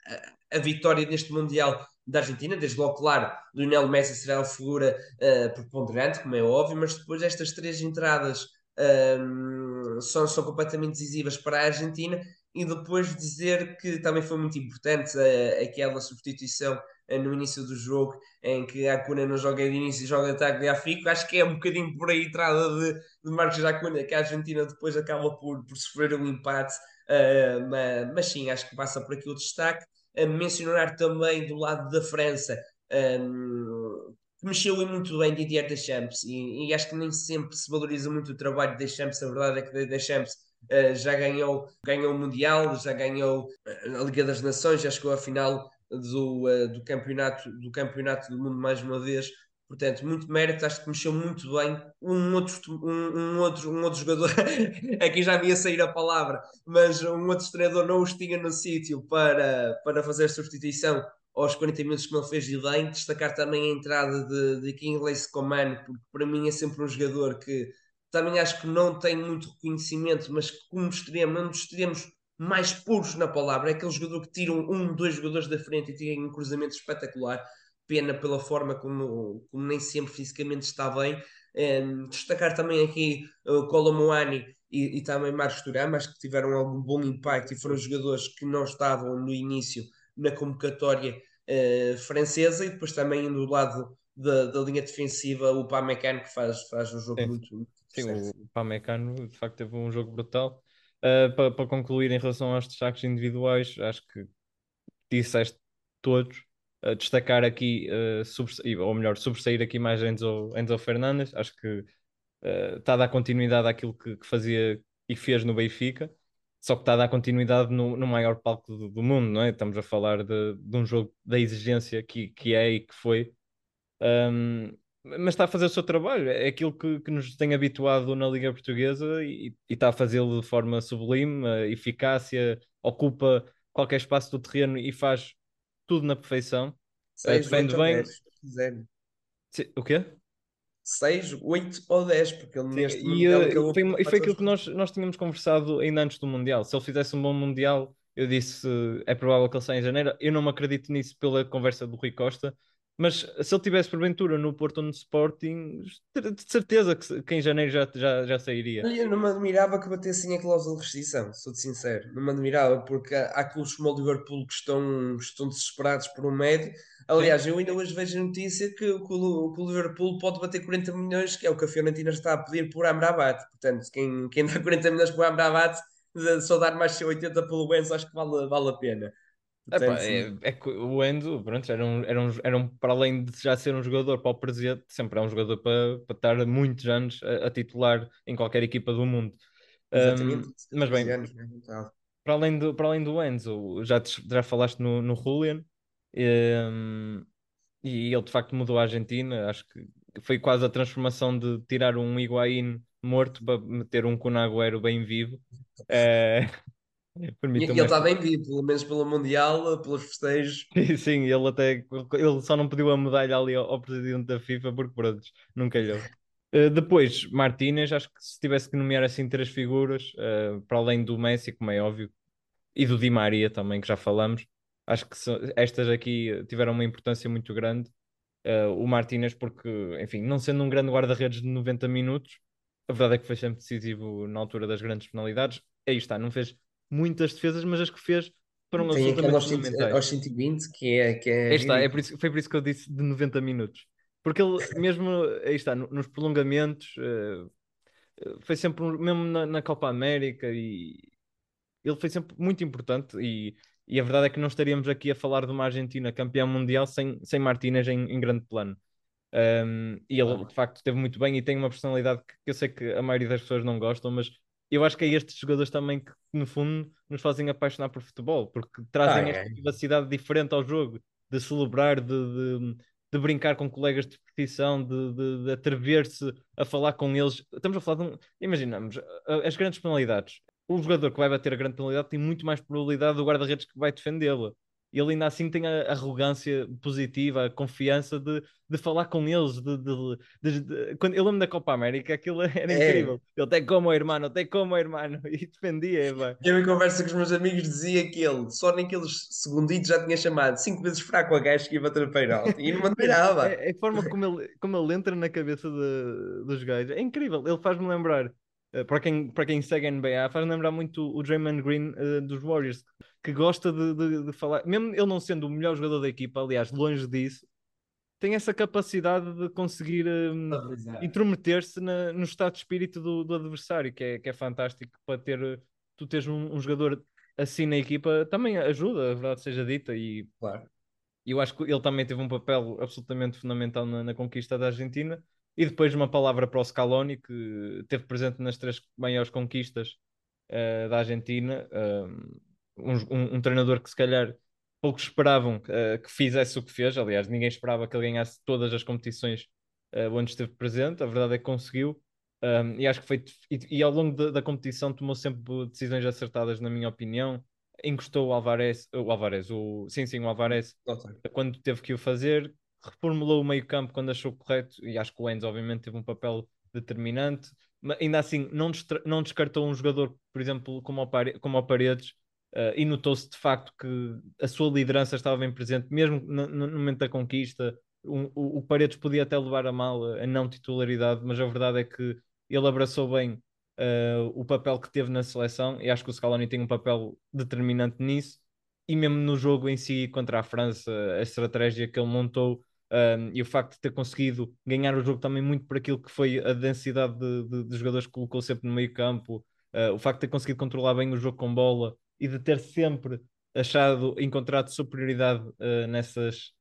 G: a, a, vitória neste Mundial da Argentina, desde logo, claro, Lionel Messi será a figura uh, preponderante, como é óbvio, mas depois estas três entradas um, são, são completamente decisivas para a Argentina. E depois dizer que também foi muito importante uh, aquela substituição uh, no início do jogo em que a Acuna não joga de início e joga de ataque de Afico, acho que é um bocadinho por aí entrada de, de Marcos Acuna que a Argentina depois acaba por, por sofrer um empate uh, mas, mas, sim, acho que passa por aqui o destaque mencionar também do lado da França um, que mexeu muito bem Didier Deschamps e, e acho que nem sempre se valoriza muito o trabalho de Deschamps, a verdade é que Deschamps Uh, já ganhou, ganhou o Mundial, já ganhou a Liga das Nações, já chegou à final do, uh, do, campeonato, do campeonato do mundo mais uma vez. Portanto, muito mérito, acho que mexeu muito bem. Um outro, um, um outro, um outro jogador, aqui já me ia sair a palavra, mas um outro treinador não os tinha no sítio para, para fazer substituição aos 40 minutos que ele fez e bem. Destacar também a entrada de, de Kingsley Coman, porque para mim é sempre um jogador que também acho que não tem muito reconhecimento, mas que como extremo, um dos extremos mais puros na palavra, é aquele jogador que tira um, dois jogadores da frente e tem um cruzamento espetacular. Pena pela forma como, como nem sempre fisicamente está bem. Um, destacar também aqui o uh, Colomoani e, e, também Marcos Turam, acho que tiveram algum bom impacto e foram jogadores que não estavam no início na convocatória uh, francesa e depois também do lado da, da, linha defensiva o Pamecano que faz, faz um jogo
F: Sim.
G: muito, muito
F: Sim, o Pamecano de facto teve um jogo brutal. Uh, para, para concluir em relação aos destaques individuais, acho que disseste todos. Uh, destacar aqui, uh, ou melhor, sobressair aqui mais Enzo, Enzo Fernandes. Acho que está a dar continuidade àquilo que, que, fazia e fez no Benfica. só que está a dar continuidade no, no maior palco do, do mundo, não é? Estamos a falar de, de um jogo da exigência que, que é e que foi. Um, mas está a fazer o seu trabalho, é aquilo que, que nos tem habituado na Liga Portuguesa e, e está a fazê-lo de forma sublime, eficácia, ocupa qualquer espaço do terreno e faz tudo na perfeição.
G: 6,
F: defende
G: 8 ou
F: bem.
G: 10. se quiser.
F: Se- O quê?
G: 6, 8 ou 10, porque ele
F: Sim,
G: neste
F: e,
G: Mundial
F: eh, foi, e foi aquilo que nós, nós tínhamos conversado ainda antes do Mundial. Se ele fizesse um bom Mundial, eu disse eh, é provável que ele saia em janeiro. Eu não me acredito nisso pela conversa do Rui Costa, mas se ele tivesse porventura no Porto ou no Sporting, de certeza que, que em janeiro já, já, já sairia.
G: Eu não me admirava que batessem a cláusula de rescisão, sou-te sincero. Não me admirava, porque há, há clubes como o Liverpool que estão, estão desesperados por um médio. Aliás, eu ainda hoje vejo a notícia que, o- que o Liverpool pode bater 40 milhões, que é o que a Fiorentina está a pedir por Amrabat. Portanto, quem, quem dá 40 milhões por Amrabat, de- só dar mais 80 pelo Benz, acho que vale, vale a pena.
F: Epá, é, é que o Enzo, pronto, era um, era, um, era um- para além de já ser um jogador para o presente, sempre é um jogador para, para estar muitos anos a, a titular em qualquer equipa do mundo.
G: exatamente.
F: Um, mas bem,
G: 15 anos, né? Tal.
F: para além do, para além do Enzo, já, te- já falaste no, no Julian, um, e ele de facto mudou a Argentina. Acho que foi quase a transformação de tirar um Higuaín morto para meter um Kun Agüero bem vivo. Eh,
G: E, e ele está bem vivo, pelo menos pelo Mundial, pelos festejos.
F: Sim, Sim, ele até ele só não pediu a medalha ali ao, ao presidente da FIFA porque pronto, não calhou. Uh, depois, Martínez, acho que se tivesse que nomear assim três figuras, uh, para além do Messi, como é óbvio, e do Di Maria também, que já falamos, acho que so- estas aqui tiveram uma importância muito grande. Uh, o Martínez, porque, enfim, não sendo um grande guarda-redes de 90 minutos, a verdade é que foi sempre decisivo na altura das grandes penalidades. Aí está, não fez muitas defesas, mas as que fez foram
G: Tem
F: absolutamente
G: aos, 100
F: fundamentais.
G: aos 120 que é, que é
F: está, é por isso, foi por isso que eu disse de 90 minutos. Porque ele, mesmo, aí está, no- nos prolongamentos, eh, foi sempre, mesmo na, na Copa América, e ele foi sempre muito importante. E, e a verdade é que não estaríamos aqui a falar de uma Argentina campeã mundial sem, sem Martínez em, em grande plano. Um, e ele de facto esteve muito bem e tem uma personalidade que, que eu sei que a maioria das pessoas não gostam, mas eu acho que é estes jogadores também que, no fundo, nos fazem apaixonar por futebol, porque trazem
G: Ah, é.
F: esta vivacidade diferente ao jogo, de celebrar, de, de, de brincar com colegas de competição, de, de, de atrever-se a falar com eles. Estamos a falar de um. Imaginamos, as grandes penalidades. O jogador que vai bater a grande penalidade tem muito mais probabilidade do guarda-redes que vai defendê-la. E ele ainda assim tem a arrogância positiva, a confiança de, de falar com eles. De, de, de- Quando eu lembro da Copa América, aquilo era
G: É.
F: incrível. Ele tem como irmão, tem como irmão, e defendia. pá.
G: Eu em conversa com os meus amigos dizia que ele só naqueles segunditos já tinha chamado cinco vezes fraco a gajo que ia bater a pênalti e não me admirava.
F: É, é a forma como ele, como ele entra na cabeça de- dos gajos é incrível. Ele faz-me lembrar, para quem, para quem segue a NBA, faz-me lembrar muito o Draymond Green eh, dos Warriors, que gosta de, de- de falar, mesmo ele não sendo o melhor jogador da equipa, aliás, longe disso, tem essa capacidade de conseguir eh, intrometer-se na- no estado de espírito do, do adversário, que é, que é fantástico para ter eh, tu teres um, um jogador assim na equipa, também ajuda, a verdade seja dita, e
G: Claro.
F: eu acho que ele também teve um papel absolutamente fundamental na, na conquista da Argentina. E depois uma palavra para o Scaloni, que esteve presente nas três maiores conquistas eh, da Argentina. Um, um- um treinador que se calhar poucos esperavam eh, que fizesse o que fez. Aliás, ninguém esperava que ele ganhasse todas as competições eh, onde esteve presente. A verdade é que conseguiu. Um, e acho que foi. E, e ao longo da, da competição tomou sempre decisões acertadas, na minha opinião. Encostou o Alvarez, o Alvarez, o, sim, sim, o Alvarez quando teve que o fazer, reformulou o meio-campo quando achou correto, e acho que o Enzo, obviamente, teve um papel determinante, mas ainda assim, não, não descartou um jogador, por exemplo, como o, Pare- como o Paredes, eh, e notou-se de facto que a sua liderança estava bem presente, mesmo no, no momento da conquista. O, o, o Paredes podia até levar a mal a não titularidade, mas a verdade é que ele abraçou bem eh, o papel que teve na seleção, e acho que o Scaloni tem um papel determinante nisso e mesmo no jogo em si contra a França, a estratégia que ele montou um, e o facto de ter conseguido ganhar o jogo também muito por aquilo que foi a densidade de, de- de jogadores que colocou sempre no meio campo, uh, o facto de ter conseguido controlar bem o jogo com bola e de ter sempre achado, encontrado superioridade uh, nessas,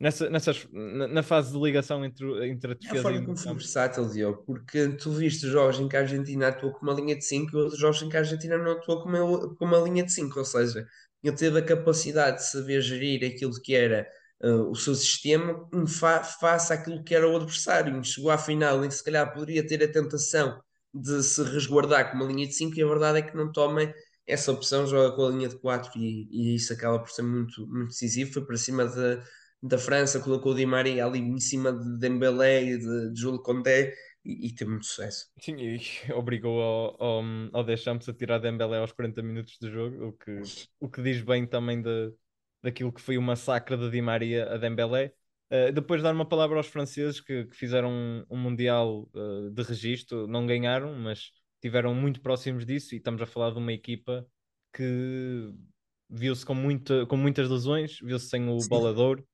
F: nessa, nessas, na, na fase de ligação entre, entre a
G: É a
F: defesa e
G: forma
F: o
G: como foi versátil, Diogo, porque tu viste jogos em que a Argentina atuou com uma linha de 5 e outros jogos em que a Argentina não atuou com uma, com uma linha de 5, ou seja, ele teve a capacidade de saber gerir aquilo que era uh, o seu sistema em fa face àquilo que era o adversário. Chegou à final que se calhar poderia ter a tentação de se resguardar com uma linha de 5 e a verdade é que não toma essa opção, joga com a linha de 4 e, e isso acaba por ser muito, muito decisivo. Foi para cima de da França, colocou o Di Maria ali em cima de Dembélé e de, de Jules Condé e, e teve muito sucesso.
F: Sim, e obrigou ao, ao, ao Deschamps a tirar Dembélé aos 40 minutos de jogo, o que, o que diz bem também de, daquilo que foi o massacre de Di Maria a Dembélé. Uh, depois dar uma palavra aos franceses que, que fizeram um, um Mundial uh, de registro, não ganharam, mas estiveram muito próximos disso e estamos a falar de uma equipa que viu-se com, muito, com muitas lesões, viu-se sem o
G: Sim.
F: bolador.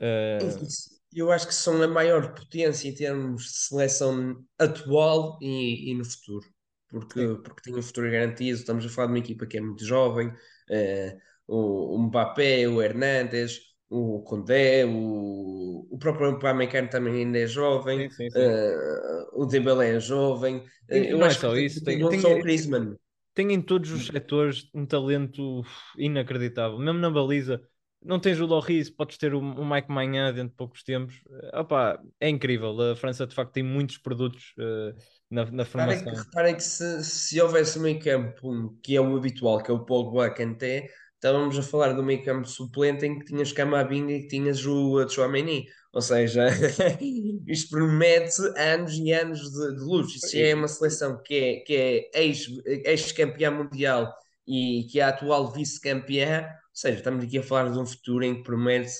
F: Uh,
G: Eu acho que são a maior potência em termos de seleção atual e, e no futuro, porque, porque tem um futuro garantido. Estamos a falar de uma equipa que é muito jovem, uh, o, o Mbappé, o Hernandes, o Condé, o, o próprio Upamecano também ainda é jovem,
F: sim, sim, sim.
G: Uh, o Dembélé é jovem.
F: E
G: eu
F: não é
G: acho
F: só
G: que
F: isso,
G: tem,
F: tem-
G: tem, só o Griezmann.
F: tem em todos os setores um talento inacreditável, mesmo na baliza. Não tens o Lloris, podes ter o, o Mike Maignan dentro de poucos tempos. Eh, opá, é incrível. A França de facto tem muitos produtos eh, na, na
G: Reparem que,
F: formação.
G: reparem que se, se houvesse um meio campo que é o habitual, que é o Pogba, Kanté, estávamos a falar do meio campo suplente em que tinhas Camavinga e que tinhas o Tchouaméni. Ou seja, isto promete anos e anos de, de luz. Isto é uma seleção que é, que é ex- ex-campeã mundial e que é a atual vice-campeã. Ou seja, estamos aqui a falar de um futuro em que promete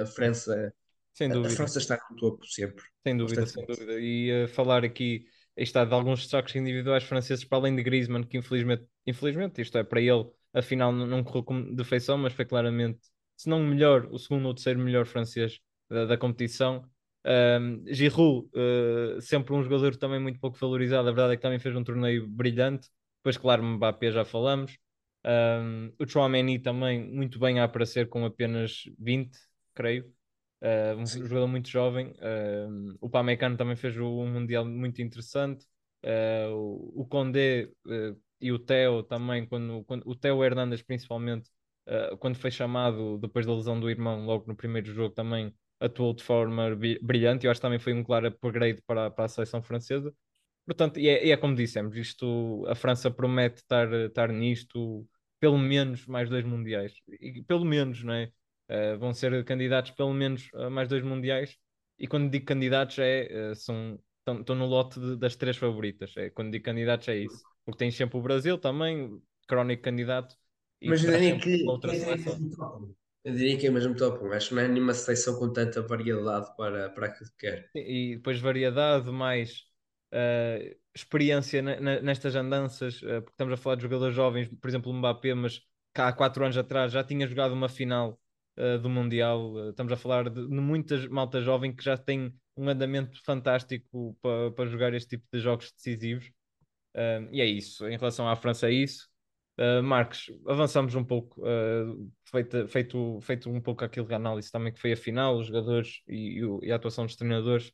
G: a França,
F: Sem
G: a
F: dúvida.
G: França estar no topo sempre.
F: Sem dúvida, sem dúvida. E eh, falar aqui, está, de alguns destaques individuais franceses, para além de Griezmann, que infelizmente, infelizmente, isto é, para ele, afinal não, não correu como de feição, mas foi claramente, se não o melhor, o segundo ou terceiro melhor francês da, da competição. Um, Giroud, eh, sempre um jogador também muito pouco valorizado, a verdade é que também fez um torneio brilhante. Depois, claro, Mbappé já falamos. Um, o Chouameni também muito bem a aparecer com apenas 20, creio. Uh, um
G: Sim.
F: jogador muito jovem. Uh, o Pamecano também fez um Mundial muito interessante. Uh, o, Condé uh, e o Theo também, quando, quando o Theo Hernandes principalmente, uh, quando foi chamado depois da lesão do irmão, logo no primeiro jogo, também atuou de forma bri- brilhante. Eu acho que também foi um claro upgrade para, para a seleção francesa. Portanto, e é, e é como dissemos, isto, a França promete estar, estar nisto pelo menos mais dois mundiais. E, pelo menos, não é? Uh, vão ser candidatos pelo menos a mais dois mundiais. E quando digo candidatos é, uh, são, estão no lote de- das três favoritas. É, quando digo candidatos é isso. Porque tens sempre o Brasil também, crónico candidato.
G: Mas eu diria que,
F: outra
G: que é mesmo top. Eu diria que é mesmo top. Acho que não há nenhuma seleção com tanta variedade para, para aquilo que quer.
F: e depois variedade, mais eh, experiência ne- ne- nestas andanças, eh, porque estamos a falar de jogadores jovens, por exemplo, o Mbappé, mas cá há quatro anos atrás já tinha jogado uma final eh, do Mundial. Estamos a falar de, de muitas malta jovem que já tem um andamento fantástico para para jogar este tipo de jogos decisivos. Eh, e é isso. Em relação à França, é isso. Uh, Marcos, avançamos um pouco, uh, feito, feito, feito um pouco aquilo de análise também que foi a final, os jogadores e, e e a atuação dos treinadores. O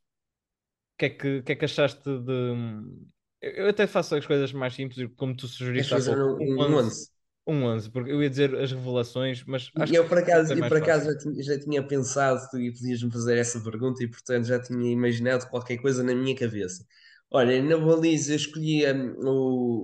F: que é que, que é que achaste de. Eu até faço as coisas mais simples, como tu sugeriste
G: fazer
F: pouco.
G: um,
F: Um
G: um
F: 11,
G: 11?
F: um 11, porque eu ia dizer as revelações, mas acho
G: E eu por acaso, eu por acaso já tinha, já tinha pensado tu podias-me fazer essa pergunta e portanto já tinha imaginado qualquer coisa na minha cabeça. Olha, na baliza escolhi hum,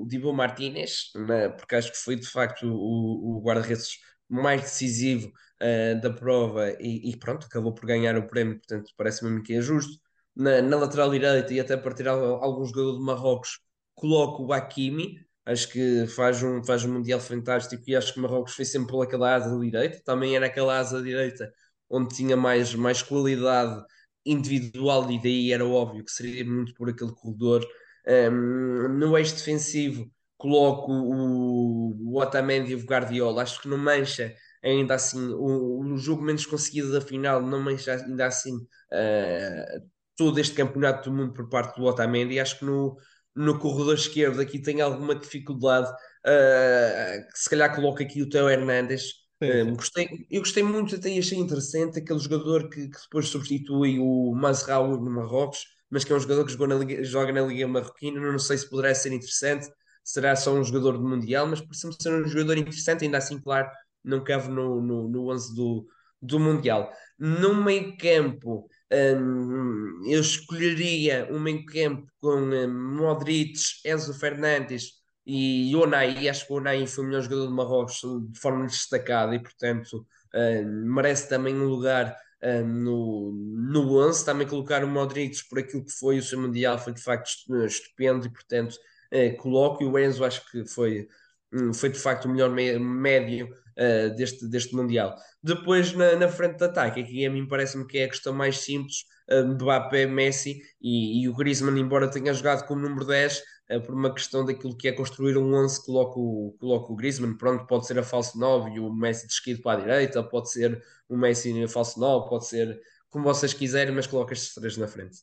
G: o Dibu Martínez, né, porque acho que foi de facto o, o guarda-redes mais decisivo ah, da prova e, e pronto, acabou por ganhar o prémio, portanto parece-me que é justo. Na, na lateral direita e até para tirar algum jogador de Marrocos, coloco o Hakimi, acho que faz um, faz um Mundial fantástico e acho que Marrocos foi sempre pelaquela asa direita, também era aquela asa direita onde tinha mais, mais qualidade individual e daí era óbvio que seria muito por aquele corredor. Um, no eixo defensivo coloco o, o Otamendi e o Guardiola, acho que não mancha ainda assim o, o jogo menos conseguido da final, não mancha ainda assim uh, todo este campeonato do mundo por parte do Otamendi, acho que no, no corredor esquerdo aqui tem alguma dificuldade, uh, se calhar coloca aqui o Teo Hernandes, Um,
F: sim.
G: gostei, eu gostei muito, até achei interessante aquele jogador que, que depois substitui o Mazraoui no Marrocos, mas que é um jogador que na Liga- joga na Liga Marroquina. Não sei se poderá ser interessante, será só um jogador do Mundial, mas parece-me ser um jogador interessante, ainda assim, claro, não cabe no, no, no 11 do, do Mundial. No meio-campo, um, eu escolheria um meio-campo com um, Modric, Enzo Fernandes e Unai, acho que o Unai foi o melhor jogador do Marrocos de forma destacada e, portanto, eh, merece também um lugar eh, no, no 11. Também colocar o Modric por aquilo que foi o seu Mundial foi de facto estu- estupendo e, portanto, eh, coloco. E o Enzo acho que foi, hum, foi de facto o melhor me- médio eh, deste, deste Mundial. Depois, na, na frente de ataque, aqui a mim parece-me que é a questão mais simples. Uh, Mbappé, Messi e, e o Griezmann, embora tenha jogado como número 10, eh, por uma questão daquilo que é construir um 11, coloco, o- coloco o Griezmann, pronto, pode ser a falso 9 e o Messi de esquerdo para a direita, pode ser o Messi a falso 9, pode ser como vocês quiserem, mas coloco estes três na frente.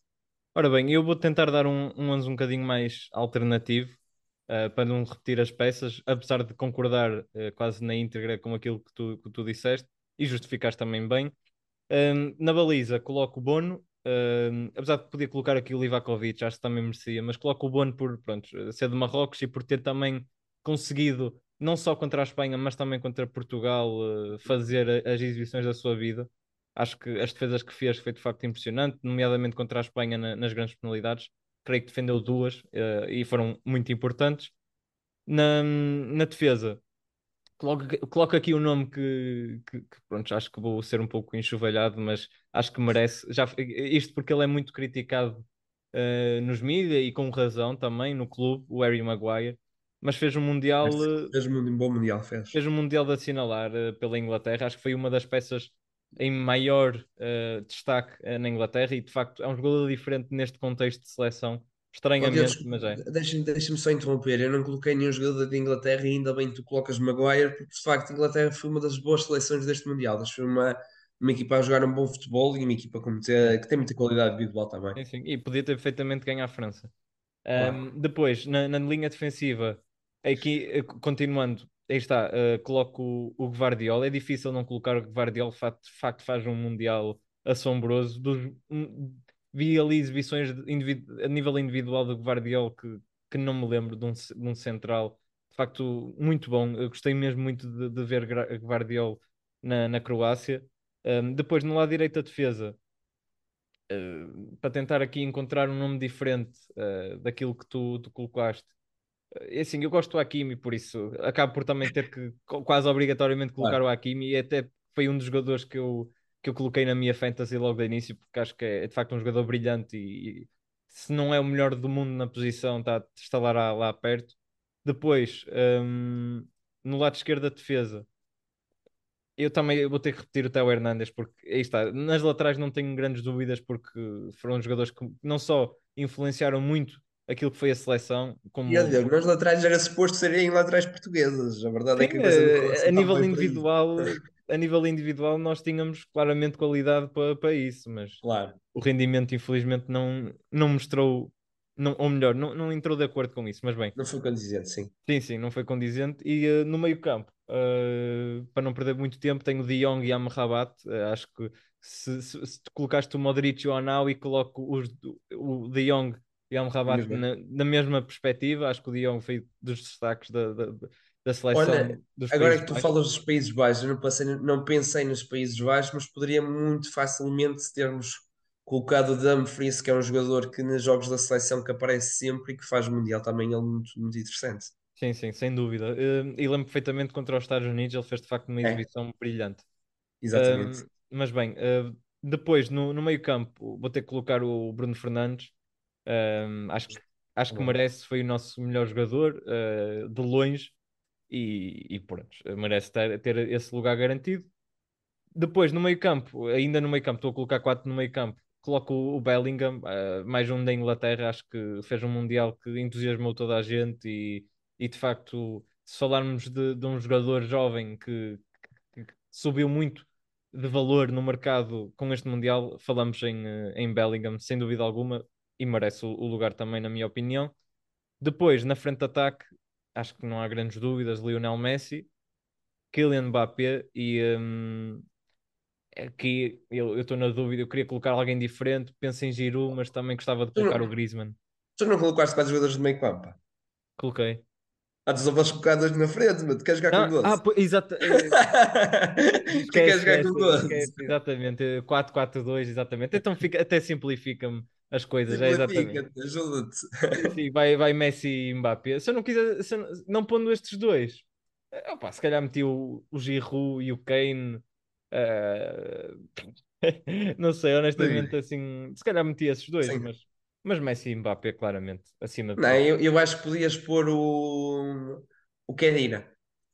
F: Ora bem, eu vou tentar dar um, um 11 um bocadinho mais alternativo, eh, para não repetir as peças, apesar de concordar eh, quase na íntegra com aquilo que tu, que tu disseste e justificaste também bem. Um, na baliza coloco o Bono, um, apesar de poder colocar aqui o Livakovic, acho que também merecia, mas coloco o Bono por pronto, ser de Marrocos e por ter também conseguido, não só contra a Espanha, mas também contra Portugal, uh, fazer as exibições da sua vida. Acho que as defesas que fez foi de facto impressionante, nomeadamente contra a Espanha na- nas grandes penalidades. Creio que defendeu duas uh, e foram muito importantes. Na, na defesa, Coloco, coloco aqui o nome que, que, que, pronto, acho que vou ser um pouco enxovalhado, mas acho que merece. Já, isto porque ele é muito criticado uh, nos mídias e com razão também no clube, o Harry Maguire, mas fez um Mundial,
G: Fez um bom Mundial, fez.
F: fez um Mundial de assinalar uh, pela Inglaterra. Acho que foi uma das peças em maior uh, destaque na Inglaterra e de facto é um jogador diferente neste contexto de seleção. Estranhamente,
G: Oh,
F: mas é.
G: Deixa-me deixa só interromper. Eu não coloquei nenhum jogador de Inglaterra e ainda bem que tu colocas Maguire, porque de facto a Inglaterra foi uma das boas seleções deste Mundial. Foi uma, uma equipa a jogar um bom futebol e uma equipa com muita- que tem muita qualidade individual também.
F: Sim, sim. E podia ter perfeitamente ganho a França.
G: Claro.
F: Um, depois, na, na linha defensiva, aqui eh, continuando, aí está, eh, coloco o, o Guardiola. É difícil não colocar o Guardiola, de facto, de facto faz um Mundial assombroso. Dos, um, vi ali exibições a nível individual do Guardiola que, que não me lembro de um, de um central. De facto, muito bom. Eu gostei mesmo muito de, de ver Guardiola na, na Croácia. Um, depois, no lado direito da defesa, uh, para tentar aqui encontrar um nome diferente uh, daquilo que tu, tu colocaste. É assim, eu gosto do Hakimi, por isso acabo por também ter que quase obrigatoriamente colocar
G: Claro.
F: o Hakimi e até foi um dos jogadores que eu, que eu coloquei na minha fantasy logo de início, porque acho que é, de facto um jogador brilhante e, e se não é o melhor do mundo na posição, está, está lá, lá perto. Depois, hum, no lado esquerdo da defesa, eu também vou ter que repetir o Theo Hernandes, porque aí está, nas laterais não tenho grandes dúvidas, porque foram jogadores que não só influenciaram muito aquilo que foi a seleção, como
G: E olha, laterais era suposto serem laterais portugueses. A verdade é que a coisa
F: Sim,
G: não
F: eh,
G: assim
F: a
G: tão
F: nível individual, a nível individual nós tínhamos claramente qualidade para, para isso, mas
G: Claro.
F: o rendimento infelizmente não, não mostrou, não, ou melhor, não, não entrou de acordo com isso, mas bem,
G: Não foi condizente, sim.
F: sim, sim, não foi condizente. E eh, no meio campo, eh, para não perder muito tempo, tenho o De Jong e Amrabat, Eh, acho que se, se, se tu colocaste o Modric e o Anau e coloco os, o De Jong e o Amrabat na, na mesma perspectiva, acho que o De Jong foi dos destaques da, da, da seleção
G: Olha,
F: dos
G: Agora que tu
F: Baixos.
G: falas dos Países Baixos, eu não, passei, não pensei nos Países Baixos, mas poderia muito facilmente termos colocado o Dumfries, que é um jogador que nos jogos da seleção que aparece sempre e que faz Mundial também, ele muito, muito interessante.
F: Sim, sim, sem dúvida. Eh, e lembro perfeitamente contra os Estados Unidos, ele fez de facto uma
G: É.
F: exibição brilhante.
G: Exatamente.
F: Um, mas bem, uh, depois no, no meio-campo vou ter que colocar o Bruno Fernandes. Acho, que- acho que merece, foi o nosso melhor jogador de longe e, e pronto, merece ter, ter esse lugar garantido. Depois no meio-campo, ainda no meio-campo, estou a colocar quatro no meio-campo. Coloco o o Bellingham, uh, mais um da Inglaterra. Acho que fez um Mundial que entusiasmou toda a gente e, e de facto, se falarmos de, de um jogador jovem que, que- que subiu muito de valor no mercado com este Mundial, falamos em, eh, em Bellingham, sem dúvida alguma, e merece o, o lugar também, na minha opinião. Depois, na frente de ataque, acho que não há grandes dúvidas, Lionel Messi. Kylian Mbappé e hum, aqui eu estou na dúvida, eu queria colocar alguém diferente, penso em Giroud, mas também gostava de
G: Tu não-
F: colocar o Griezmann.
G: Tu não colocaste quatro jogadores de meio campo?
F: Coloquei.
G: Ah, tu só podes colocar dois na frente, mas tu queres jogar
F: Não,
G: com 12.
F: ah, pô, exato. eh,
G: tu queres jogar com
F: esquece,
G: 12.
F: esquece, exatamente, 4-4-2, exatamente. Então fica, até simplifica-me as coisas, é exatamente.
G: Ajuda-te.
F: Sim, vai, vai Messi e Mbappé. Se eu não quiser, se eu não, não pondo estes dois, eh, opa, se calhar meti o, o Giroud e o Kane. eh, não sei, honestamente, assim, se calhar meti esses dois,
G: Sim.
F: mas, mas Messi e Mbappé, claramente, acima de
G: Não, eu, eu acho que podias pôr o, o Kedira,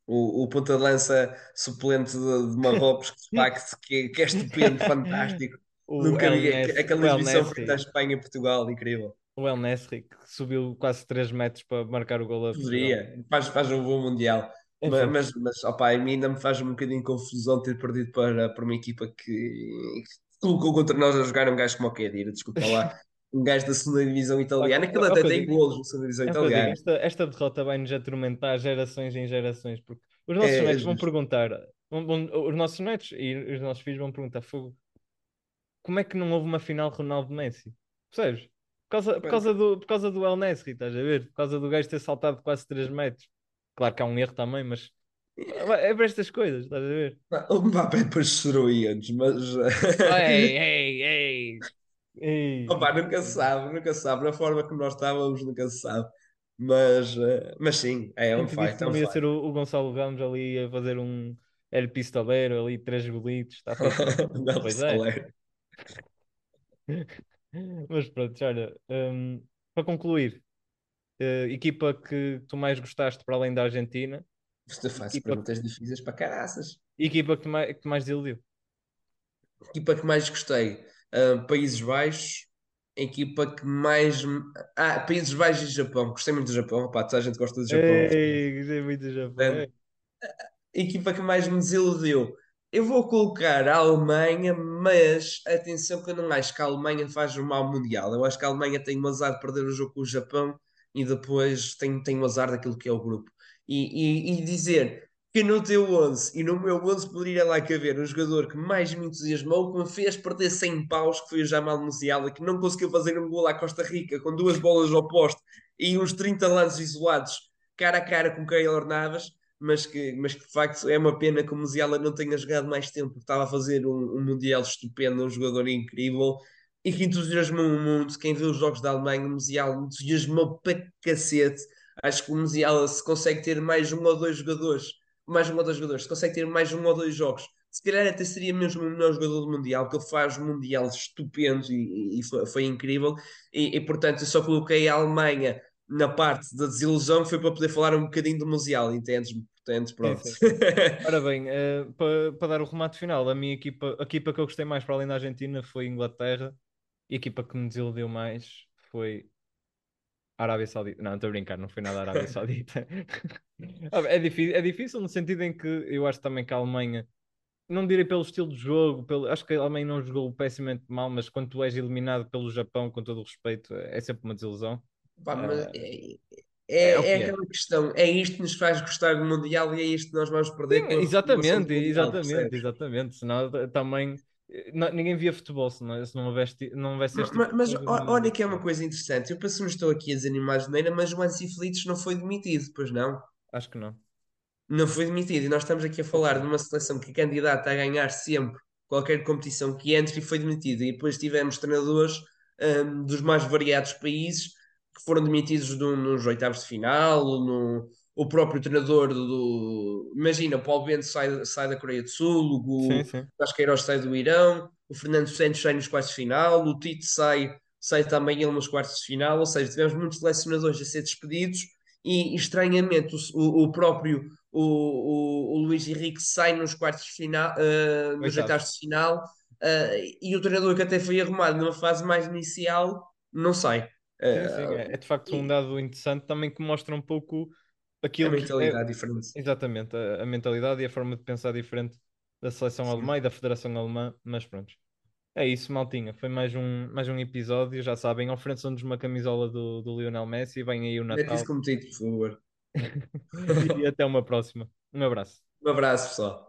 G: o, o ponta de lança suplente de, de Marrocos, que que, que é estupendo, fantástico.
F: O
G: Nunca
F: El
G: vi aquela exibição frente à Espanha e Portugal, incrível.
F: O El Nesri, que subiu quase 3 metros para marcar o gol a.
G: Poderia, faz, faz um bom Mundial.
F: Enfim.
G: Mas, mas, opa, a mim ainda me faz um bocadinho confusão ter perdido para, para uma equipa que, que colocou contra nós a jogar um gajo como o Kedira, desculpa lá. Um gajo da segunda divisão italiana, que ele até tem golos na segunda divisão
F: É digo,
G: italiana.
F: esta, esta derrota vai-nos atormentar gerações em gerações, porque os nossos
G: É,
F: netos vão perguntar, vão- vão- os nossos netos e os nossos filhos vão perguntar, "Fogo, como é que não houve uma final Ronaldo-Messi? Percebes? Por causa, por, causa do, por causa do El Nesri, estás a ver? Por causa do gajo ter saltado quase 3 metros. Claro que há um erro também, mas é para estas coisas, estás a ver?
G: O Mbappé depois chorou antes, mas
F: Ei, ei, ei! ei.
G: Opa, nunca se sabe, nunca se sabe. Na forma como nós estávamos, nunca se sabe. Mas, eh, mas sim, é um fight,
F: que
G: é
F: não ia ser o, o Gonçalo Ramos ali a fazer um El Pistoleiro, ali três golitos, está feito.
G: Não,
F: Pois é. Mas pronto, olha, hum, para concluir, eh, equipa que tu mais gostaste para além da Argentina,
G: Isto faz
F: Equipa-
G: perguntas difíceis para caraças.
F: equipa que mais, que mais desiludiu.
G: Equipa que mais gostei, ah, Países Baixos. Equipa que mais. Ah, Países Baixos e Japão. Gostei muito do Japão. Opá, toda a gente gosta do Japão.
F: Ei, gostei muito do Japão.
G: Equipa que mais me desiludiu. Eu vou colocar a Alemanha, mas atenção que eu não acho que a Alemanha faz um mau Mundial. Eu acho que a Alemanha tem o azar de perder o jogo com o Japão e depois tem, tem o azar daquilo que é o grupo. E, e- e dizer que no teu 11 e no meu 11 poderia lá caber um jogador que mais me entusiasmou, que me fez perder 100 paus, que foi o Jamal Musiala, que não conseguiu fazer um gol à Costa Rica com duas bolas ao poste e uns 30 lances isolados cara a cara com o Keylor Navas mas que, mas que de facto é uma pena que o Musiala não tenha jogado mais tempo, porque estava a fazer um, um Mundial estupendo, um jogador incrível e que entusiasmou muito. Quem vê os jogos da Alemanha, o Musiala entusiasmou para cacete. Acho que o Musiala se consegue ter mais um ou dois jogadores, mais um ou dois jogadores, se consegue ter mais um ou dois jogos, se calhar até seria mesmo o melhor jogador do Mundial, porque ele faz um Mundial estupendo e, e foi, foi incrível. E, e portanto, eu só coloquei a Alemanha na parte da desilusão foi para poder falar um bocadinho do Musial, entendes-me? Portanto, pronto.
F: sim. Ora bem, eh, para, para dar o remate final, a minha equipa, a equipa que eu gostei mais para além da Argentina foi Inglaterra e a equipa que me desiludiu mais foi a Arábia Saudita. Não, estou a brincar, não foi nada a Arábia Saudita. Ah, é, difícil, é difícil no sentido em que eu acho também que a Alemanha, não direi pelo estilo de jogo, pelo, acho que a Alemanha não jogou pessimamente mal, mas quando tu és eliminado pelo Japão, com todo o respeito, é sempre uma desilusão.
G: Pá, mas
F: Ah,
G: é,
F: é
G: é, é
F: é.
G: aquela questão, é isto que nos faz gostar do Mundial e é isto que nós vamos perder
F: Sim, exatamente,
G: Mundial,
F: exatamente, exatamente. Senão também eh, não- ninguém via futebol se não, se não houvesse, não houvesse este
G: Ma-
F: tipo
G: Mas,
F: coisa.
G: olha que é uma coisa interessante, eu penso que estou aqui a desanimar de maneira, mas o Ansi Flick não foi demitido, pois não?
F: Acho que não.
G: Não foi demitido, e nós estamos aqui a falar de uma seleção que é candidata a ganhar sempre qualquer competição que entre e foi demitido. E depois tivemos treinadores hum, dos mais variados países que foram demitidos no- nos oitavos de final, no, o próprio treinador do, Imagina, o Paulo Bento sai, sai da Coreia do Sul, o
F: sim.
G: Casqueiros sai do Irão, o Fernando Santos sai nos quartos de final, o Tite sai, sai também ele nos quartos de final, ou seja, tivemos muitos selecionadores a ser despedidos e estranhamente o, o- próprio o, o, o Luís Henrique sai nos quartos de final, ah, nos
F: Oitavos.
G: de final, ah, e o treinador que até foi arrumado numa fase mais inicial não sai.
F: Sim, sim,
G: Ah,
F: é, é de facto um dado interessante também que mostra um pouco aquilo
G: a
F: que é
G: mentalidade diferente.
F: exatamente a, a mentalidade e a forma de pensar diferente da seleção alemã e da Federação Alemã, mas pronto. É isso, maltinha. Foi mais um, mais um episódio. Já sabem, ofereçam-nos uma camisola do, do Lionel Messi. Vem aí o
G: Mete
F: Natal.
G: isso como título, por favor.
F: e até uma próxima. Um abraço.
G: Um abraço, pessoal.